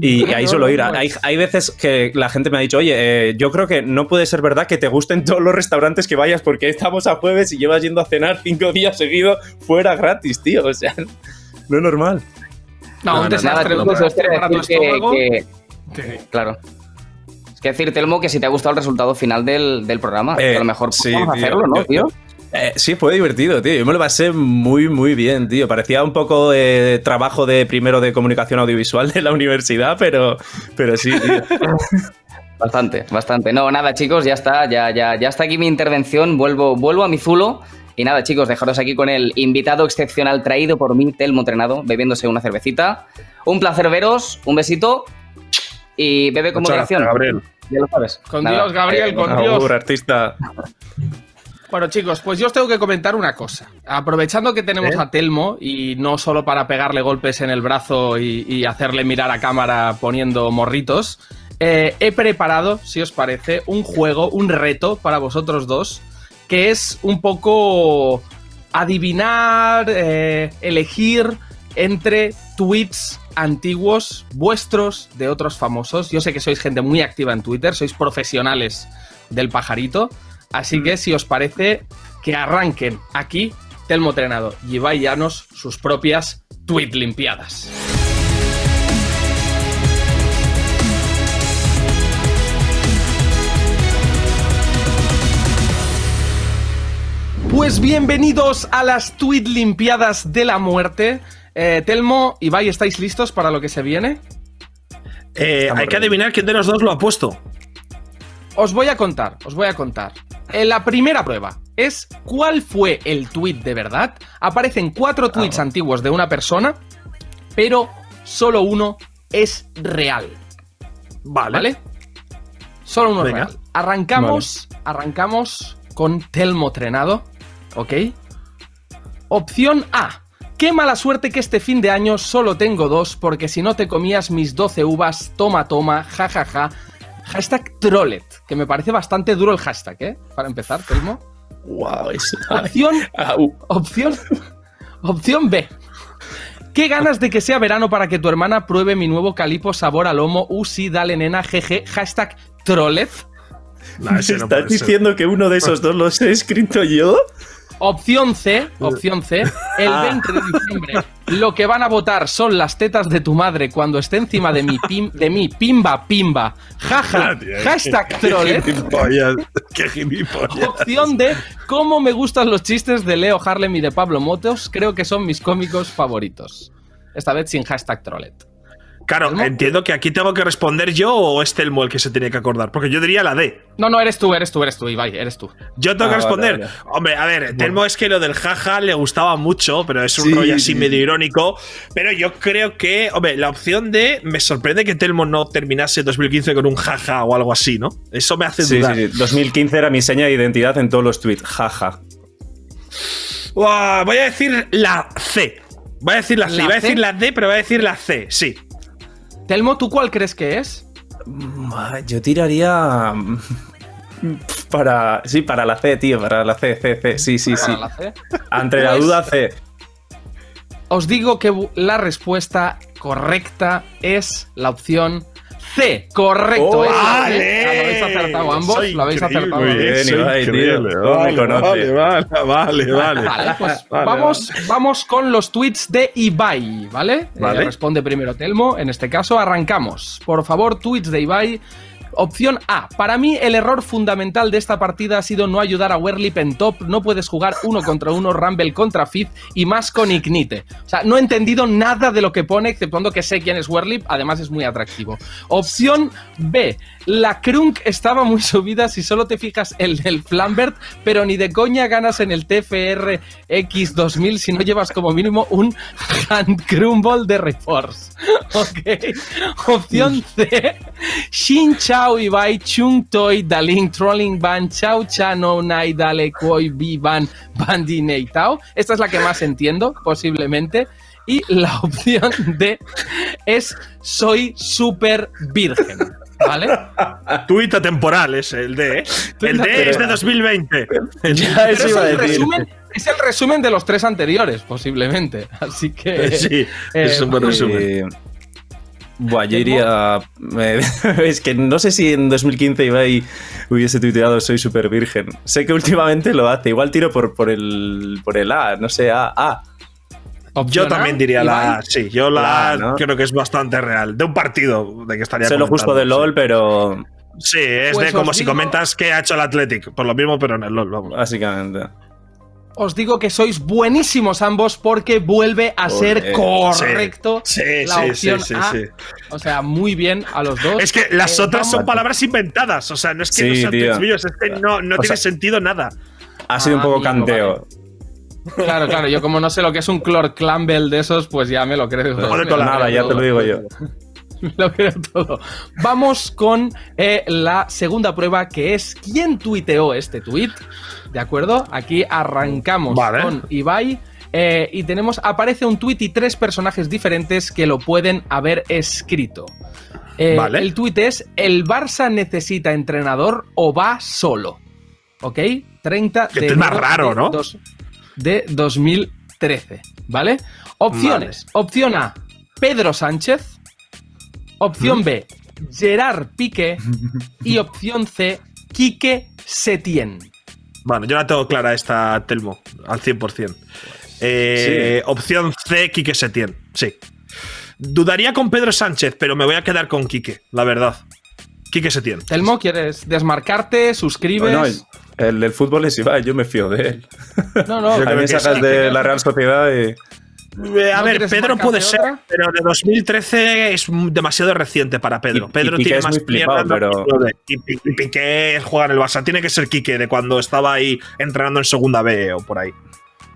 Y, y ahí suelo ir. Hay, hay veces que la gente me ha dicho, oye, eh, yo creo que no puede ser verdad que te gusten todos los restaurantes que vayas porque estamos a jueves y llevas yendo a cenar cinco días seguidos fuera gratis, tío. O sea, no es normal. No, No, un desastre nada, que- Claro. Es que decir, Telmo, que si te ha gustado el resultado final del, del programa, Eh, a lo mejor sí, vamos a hacerlo, ¿no, yo- tío? Eh, sí, fue divertido, tío. Yo me lo pasé muy, muy bien, tío. Parecía un poco de trabajo de primero de comunicación audiovisual de la universidad, pero, pero sí, tío. Bastante, bastante. No, nada, chicos, ya está, ya, ya, ya está aquí mi intervención. Vuelvo, vuelvo a mi zulo. Y nada, chicos, dejaros aquí con el invitado excepcional traído por mí, Telmo Entrenado, bebiéndose una cervecita. Un placer veros, un besito y bebe con Muchas moderación. gracias, Gabriel. Ya lo sabes. Con Nada. Dios, Gabriel, con Dios. artista. Bueno, chicos, pues yo os tengo que comentar una cosa. Aprovechando que tenemos ¿Eh? a Telmo y no solo para pegarle golpes en el brazo y, y hacerle mirar a cámara poniendo morritos, eh, he preparado, si os parece, un juego, un reto para vosotros dos, que es un poco adivinar, eh, elegir entre tweets antiguos vuestros de otros famosos. Yo sé que sois gente muy activa en Twitter, sois profesionales del pajarito. Así que si os parece que arranquen aquí Telmo Trenado y Ibai Llanos sus propias tweet limpiadas. Pues bienvenidos a las tweet limpiadas de la muerte. Eh, Telmo, Ibai, ¿estáis listos para lo que se viene? Eh, hay que adivinar quién de los dos lo ha puesto. Os voy a contar, os voy a contar. En la primera prueba es cuál fue el tweet de verdad. Aparecen cuatro tweets antiguos de una persona, pero solo uno es real. Vale. ¿Vale? Solo uno es real. Arrancamos, arrancamos con Telmo Trenado, ¿ok? Opción A. Qué mala suerte que este fin de año solo tengo dos, porque si no te comías mis 12 uvas, toma, toma, jajaja. Hashtag Trollet, que me parece bastante duro el hashtag, ¿eh? Para empezar, Telmo. Wow, Opción, opción, opción B. Qué ganas de que sea verano para que tu hermana pruebe mi nuevo calipo sabor a lomo. Uh, sí, dale, nena, jeje. Hashtag Trollet. No ¿Estás diciendo que uno de esos dos los he escrito yo? Opción C, opción C, el Ah. 20 de diciembre. Lo que van a votar son las tetas de tu madre cuando esté encima de mi, pim, de mi pimba pimba. Jaja, hashtag Trollet. Qué gilipollas. Qué gilipollas. Opción D, cómo me gustan los chistes de Leo Harlem y de Pablo Motos. Creo que son mis cómicos favoritos. Esta vez sin hashtag Trollet. Claro, ¿Telmo? entiendo que aquí tengo que responder yo o es Telmo el que se tiene que acordar. Porque yo diría la D. No, no, eres tú, eres tú, eres tú, Ibai, eres tú. Yo tengo Ah, que responder. vale. Hombre, a ver, Telmo es que lo del jaja le gustaba mucho, pero es un Sí, rollo así sí. medio irónico. Pero yo creo que, hombre, la opción de. Me sorprende que Telmo no terminase 2015 con un jaja o algo así, ¿no? Eso me hace Sí, dudar. sí, sí. 2015 era mi seña de identidad en todos los tweets. Jaja. Uah, voy a decir la C. Voy a decir la C. ¿La Iba a C? decir la D, pero voy a decir la C, sí. Telmo, ¿tú cuál crees que es? Ah, Yo tiraría. mm, Para. Sí, para la C, tío. Para la C, C, C. Sí, sí, sí. Para la C. Ante la Pues- duda, C. Os digo que la respuesta correcta es la opción C. Correcto. ¡Oh, vale! Lo habéis acertado ambos. Soy lo habéis acertado Muy ambos. bien, soy Ibai, tío. increíble. ¿Cómo me Vale? Vale, vale, vale, vale. Vale, pues Vale, vamos, vamos con los tweets de Ibai, ¿vale? Eh, Vale. responde primero Telmo. En este caso, arrancamos. Por favor, tweets de Ibai. Opción A. Para mí, el error fundamental de esta partida ha sido no ayudar a Werlip en top. No puedes jugar uno contra uno, Rumble contra Fizz y más con Ignite. O sea, no he entendido nada de lo que pone, exceptuando que sé quién es Werlip. Además, es muy atractivo. Opción B. La Krunk estaba muy subida si solo te fijas el del Flambert, pero ni de coña ganas en el TFR X2000 si no llevas como mínimo un Hand Crumble de Reforce. Ok. Opción C. Shin Chao Ibai Chung Toy Daling Trolling Ban Chao Chano Nai Dale Koi Bi Ban Bandi Nei Tao. Esta es la que más entiendo, posiblemente. Y la opción D es Soy super virgen. ¿Vale? Tuit atemporal es el D, ¿eh? El D es de 2020. El D- Ya, eso Pero es el, resumen, es el resumen de los tres anteriores, posiblemente. Así que. Sí, eh, es un buen resumen. Buah, yo iría. eh, es que no sé si en 2015 Ibai hubiese tuiteado Soy super virgen. Sé que últimamente lo hace. Igual tiro por, por, el, por el A, no sé, A. A. Yo también diría la. A, sí. Yo la La A creo que es bastante real. De un partido de que estaría Sé lo justo de LOL, sí. pero. Sí, es Pues de como si comentas que ha hecho el Athletic. Por lo mismo, pero en el LOL, vamos. Básicamente. Os digo que sois buenísimos ambos porque vuelve a ser correcto Sí, la sí, opción sí, sí, A. O sea, muy bien a los dos. Es que las Eh, otras son palabras inventadas. O sea, no es que no sean tío. míos, es que no, no tiene sea- sentido nada. Ha sido un poco amigo, canteo. Claro, claro, yo como no sé lo que es un Clor Campbell de esos, pues ya me lo creo. Me lo nada, ya te lo digo yo. Lo creo todo. Vamos con eh, la segunda prueba, que es quién tuiteó este tweet. ¿De acuerdo? Aquí arrancamos Vale. con Ibai. eh, y tenemos, aparece un tweet y tres personajes diferentes que lo pueden haber escrito. Eh, Vale. El tweet es: ¿El Barça necesita entrenador o va solo? ¿Ok? 30 Que de es más raro, de ¿no? dos- de 2013. ¿Vale? Opciones. Opción A: Pedro Sánchez. Opción B: Gerard Piqué. Y opción C: Quique Setién. Bueno, yo la tengo clara esta, Telmo, al 100%. Eh, Opción C, Quique Setién. Sí. Dudaría con Pedro Sánchez, pero me voy a quedar con Quique, la verdad. Quique Setién. Telmo, ¿quieres desmarcarte? ¿Suscribes? No, el del fútbol es Ibai, yo me fío de él. no, no. a mí me que sacas de la Real Sociedad y. Eh, a ¿No ver, Pedro puede ser, otra? pero de 2013 es demasiado reciente para Pedro. Y- y Pedro Piqué tiene es más muy flipado, mierda en pero- 2009. Y, Pi- y Piqué juega en el Barça. Tiene que ser Quique de cuando estaba ahí entrenando en segunda B o por ahí.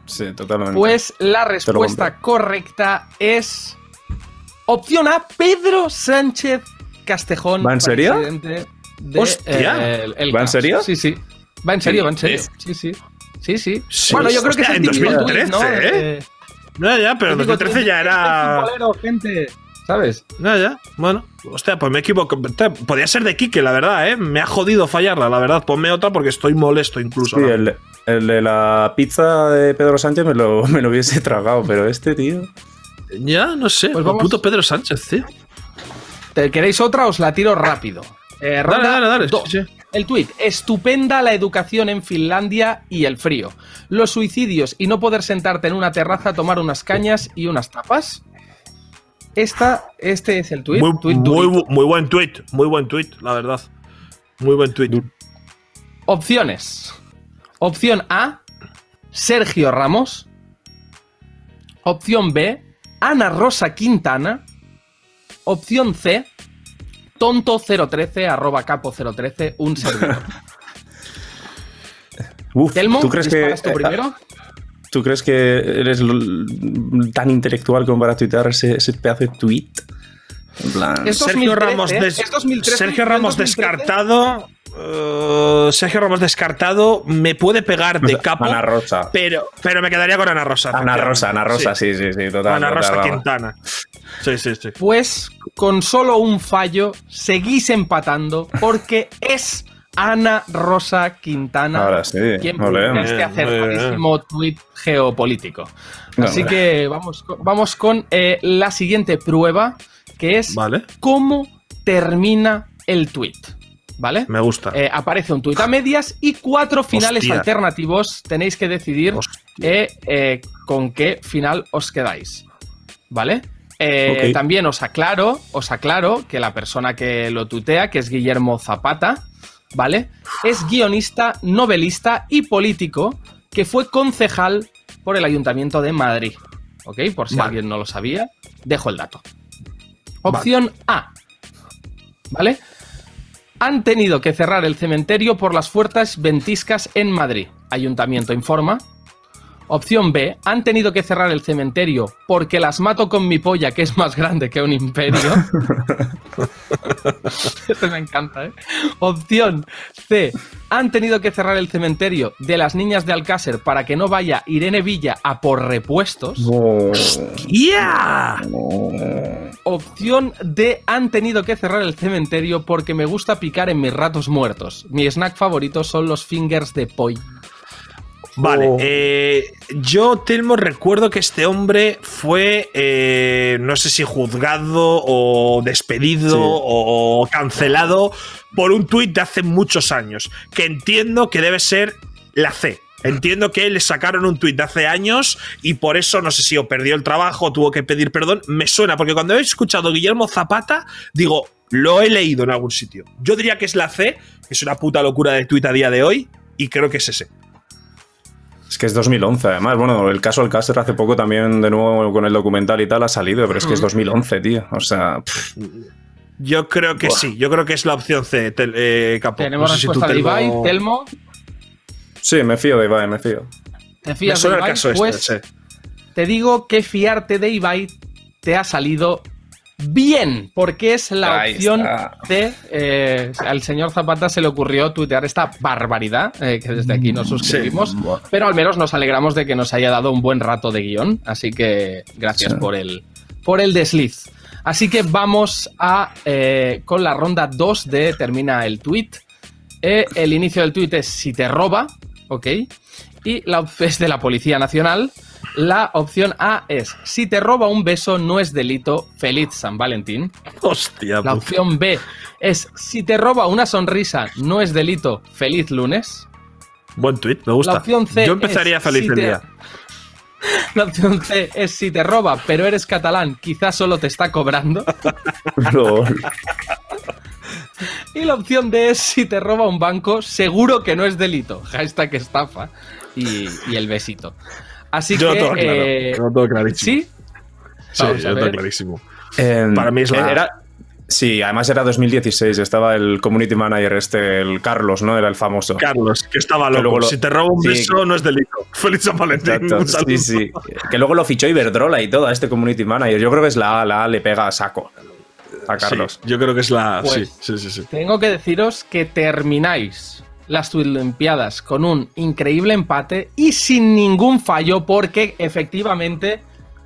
Sí, totalmente. Pues la respuesta correcta es. Opción A: Pedro Sánchez Castejón. ¿Va en serio? de, ¡Hostia! eh, el- el ¿Va en serio? Sí, sí. Va en serio, va en serio. Sí, sí. Sí, sí. Sí, bueno, yo creo que es en típico 2013, tuit, ¿no? ¿eh? No, ya, pero en típico 2013 tuit, ya "Soy era. futbolero, gente. ¿Sabes? No, ya. Bueno, hostia, pues me equivoco. Podía ser de Quique, la verdad, ¿eh? Me ha jodido fallarla, la verdad. Ponme otra porque estoy molesto incluso. Sí, el, el de la pizza de Pedro Sánchez me lo, me lo hubiese tragado, pero este tío. Ya, no sé. Pues el vamos- puto Pedro Sánchez, tío. ¿Te queréis otra? Os la tiro rápido. Eh, Dale, ronda dale, dale. dos. sí, sí. El tuit, estupenda la educación en Finlandia y el frío. Los suicidios y no poder sentarte en una terraza a tomar unas cañas y unas tapas. Esta, este es el tuit. Muy, tuit muy, buen tweet, muy buen tweet, la verdad. Muy buen tweet. Opciones. Opción A, Sergio Ramos. Opción B, Ana Rosa Quintana. Opción C, tonto013, arroba capo013, un servidor. Uf, Telmo, ¿tú crees que, ¿disparas tú eh, primero? ¿Tú crees que eres tan intelectual como para tuitear ese, ese pedazo de tweet? En plan. Es Sergio 2013, Ramos, ¿eh? des- Es 2013, Sergio. Ramos 2013. descartado. eh, Sergio Ramos descartado. Me puede pegar de capo. Ana Rosa. Pero, pero me quedaría con Ana Rosa. Ana Rosa, Ana Rosa, sí, sí, sí, total. Ana total, Rosa vamos. Sí, sí, sí. Pues con solo un fallo seguís empatando porque es Ana Rosa Quintana Ahora sí, quien publica este acertadísimo tuit geopolítico. No, Así que vamos, con- vamos con eh, la siguiente prueba, que es Vale, cómo termina el tweet. ¿Vale? me gusta. Eh, aparece un tuit a medias y cuatro finales Hostia. alternativos. Tenéis que decidir eh, eh, con qué final os quedáis. ¿Vale? Eh. También os aclaro, os aclaro que la persona que lo tutea, que es Guillermo Zapata, ¿vale? Es guionista, novelista y político que fue concejal por el Ayuntamiento de Madrid. ¿Ok? Por si Vale. alguien no lo sabía, dejo el dato. Opción A. ¿Vale? Han tenido que cerrar el cementerio por las fuertes ventiscas en Madrid. Ayuntamiento informa. Opción B. Han tenido que cerrar el cementerio porque las mato con mi polla, que es más grande que un imperio. Este me encanta, ¿eh? Opción C. Han tenido que cerrar el cementerio de las niñas de Alcácer para que no vaya Irene Villa a por repuestos. ¡Ya! Opción D. Han tenido que cerrar el cementerio porque me gusta picar en mis ratos muertos. Mi snack favorito son los fingers de poi. Vale, Oh. eh, yo, Telmo, recuerdo que este hombre fue, eh, no sé si juzgado o despedido Sí. o cancelado por un tuit de hace muchos años, que entiendo que debe ser la C. Entiendo que le sacaron un tuit de hace años y por eso no sé si o perdió el trabajo o tuvo que pedir perdón. Me suena, porque cuando he escuchado Guillermo Zapata, digo, Lo he leído en algún sitio. Yo diría que es la C, que es una puta locura de tweet a día de hoy, y creo que es ese. Es que es 2011, además. Bueno, el caso Alcácer hace poco también, de nuevo con el documental y tal, ha salido, pero es que es 2011, tío. O sea, pff, Yo creo que Buah. sí, yo creo que es la opción C, tel- eh, Capo. Tenemos No sé si tú, respuesta de Telmo- Ibai, Telmo. sí, me fío de Ibai, me fío. ¿Te Me fías de suena el Ibai? caso este, Pues sí. te digo que fiarte de Ibai te ha salido bien, porque es la Ahí opción está. de... eh, al señor Zapata se le ocurrió tuitear esta barbaridad, eh, que desde aquí nos suscribimos, pero al menos nos alegramos de que nos haya dado un buen rato de guion, así que gracias Sí. por, el, por el desliz. Así que vamos a eh, con la ronda 2 de termina el tweet. Eh, el inicio del tweet es si te roba, ¿ok? Y la es de la Policía Nacional. La opción A es si te roba un beso no es delito, feliz San Valentín. Hostia, La puta. opción B es si te roba una sonrisa no es delito, feliz lunes. Buen tweet, me gusta. La opción C Yo empezaría es feliz si el te- día. La opción C es si te roba pero eres catalán, quizás solo te está cobrando. Lol. Y la opción D es si te roba un banco, seguro que no es delito. Hashtag estafa. Y, y el besito. Así Yo que. tengo claro, eh, yo lo tengo clarísimo. ¿Sí? Sí, a yo lo tengo clarísimo. Eh, Para mí es la- era- Sí, además era 2016, estaba el community manager este, el Carlos, ¿no? Era el famoso. Carlos, que estaba Que loco. luego lo- Si te roba un Sí. beso, no es delito. Feliz San Valentín. Exacto, Un saludo. sí, sí. Que luego lo fichó Iberdrola y todo a este community manager. Yo creo que es la A, la A le pega a saco a Carlos. Sí, yo creo que es la. Pues- sí, sí, sí, sí. Tengo que deciros que termináis las Olimpiadas con un increíble empate y sin ningún fallo, porque efectivamente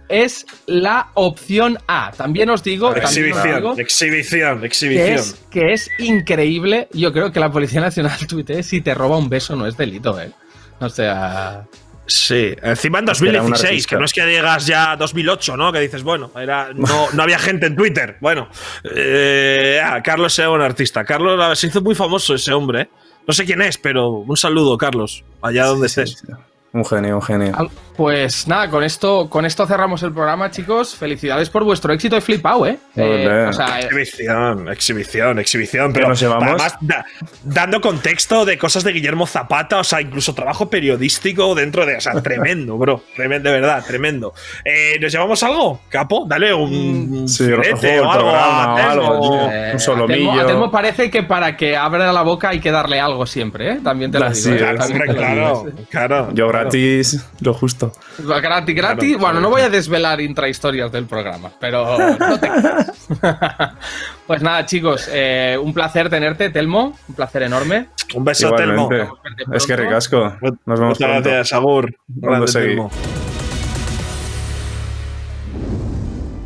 es la opción A. También os digo, también os Exhibición, digo exhibición, que exhibición. es, que es increíble. Yo creo que la Policía Nacional tuitee si te roba un beso no es delito, ¿eh? O sea. Sí, encima en Era un 2016, artista. que no es que llegas ya a 2008, ¿no? Que dices, bueno, era, no, no había gente en Twitter. Bueno, eh, ah, Carlos sea un artista. Carlos se hizo muy famoso ese hombre, ¿eh? No sé quién es, pero un saludo, Carlos, allá donde estés. Un genio, un genio. Pues nada, con esto, con esto cerramos el programa, chicos. Felicidades por vuestro éxito de flipao, ¿eh? Eh, o sea, eh, Exhibición, exhibición, exhibición. ¿Qué Pero nos llevamos? además, da- dando contexto de cosas de Guillermo Zapata, o sea, incluso trabajo periodístico dentro de. O sea, tremendo, bro. Tremendo, de verdad, tremendo. Eh, ¿Nos llevamos algo? Capo, dale un. Sí, filete o algo. programa a algo. Eh, Un solomillo. A Telmo, a Telmo parece que para que abra la boca hay que darle algo siempre, ¿eh? También te lo Así digo. ¿eh? es. Claro, claro, claro. Yo gratis, lo justo. Gratis, gratis. Claro, bueno, claro. no voy a desvelar intrahistorias del programa, pero no te. Pues nada, chicos, eh, un placer tenerte, Telmo. Un placer enorme. Un beso, Telmo. Igualmente. Verte Es que ricasco. Nos vemos Muchas pronto. gracias, Agur. Grande, seguí. Telmo.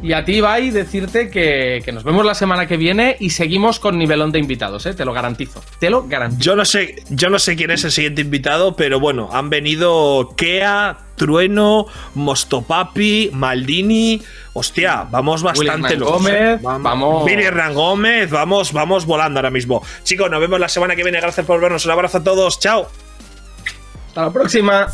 Y a ti, Ibai, decirte que, que nos vemos la semana que viene y seguimos con nivelón de invitados, ¿eh? Te lo garantizo. Te lo garantizo. Yo no sé, yo no sé quién es el siguiente invitado, pero bueno, han venido Kea, Trueno, Mostopapi, Maldini. Hostia, vamos bastante locos. Gómez, ¿eh? vamos. Billy Hernán Gómez, vamos, vamos volando ahora mismo. Chicos, nos vemos la semana que viene. Gracias por vernos. Un abrazo a todos. Chao. Hasta la próxima.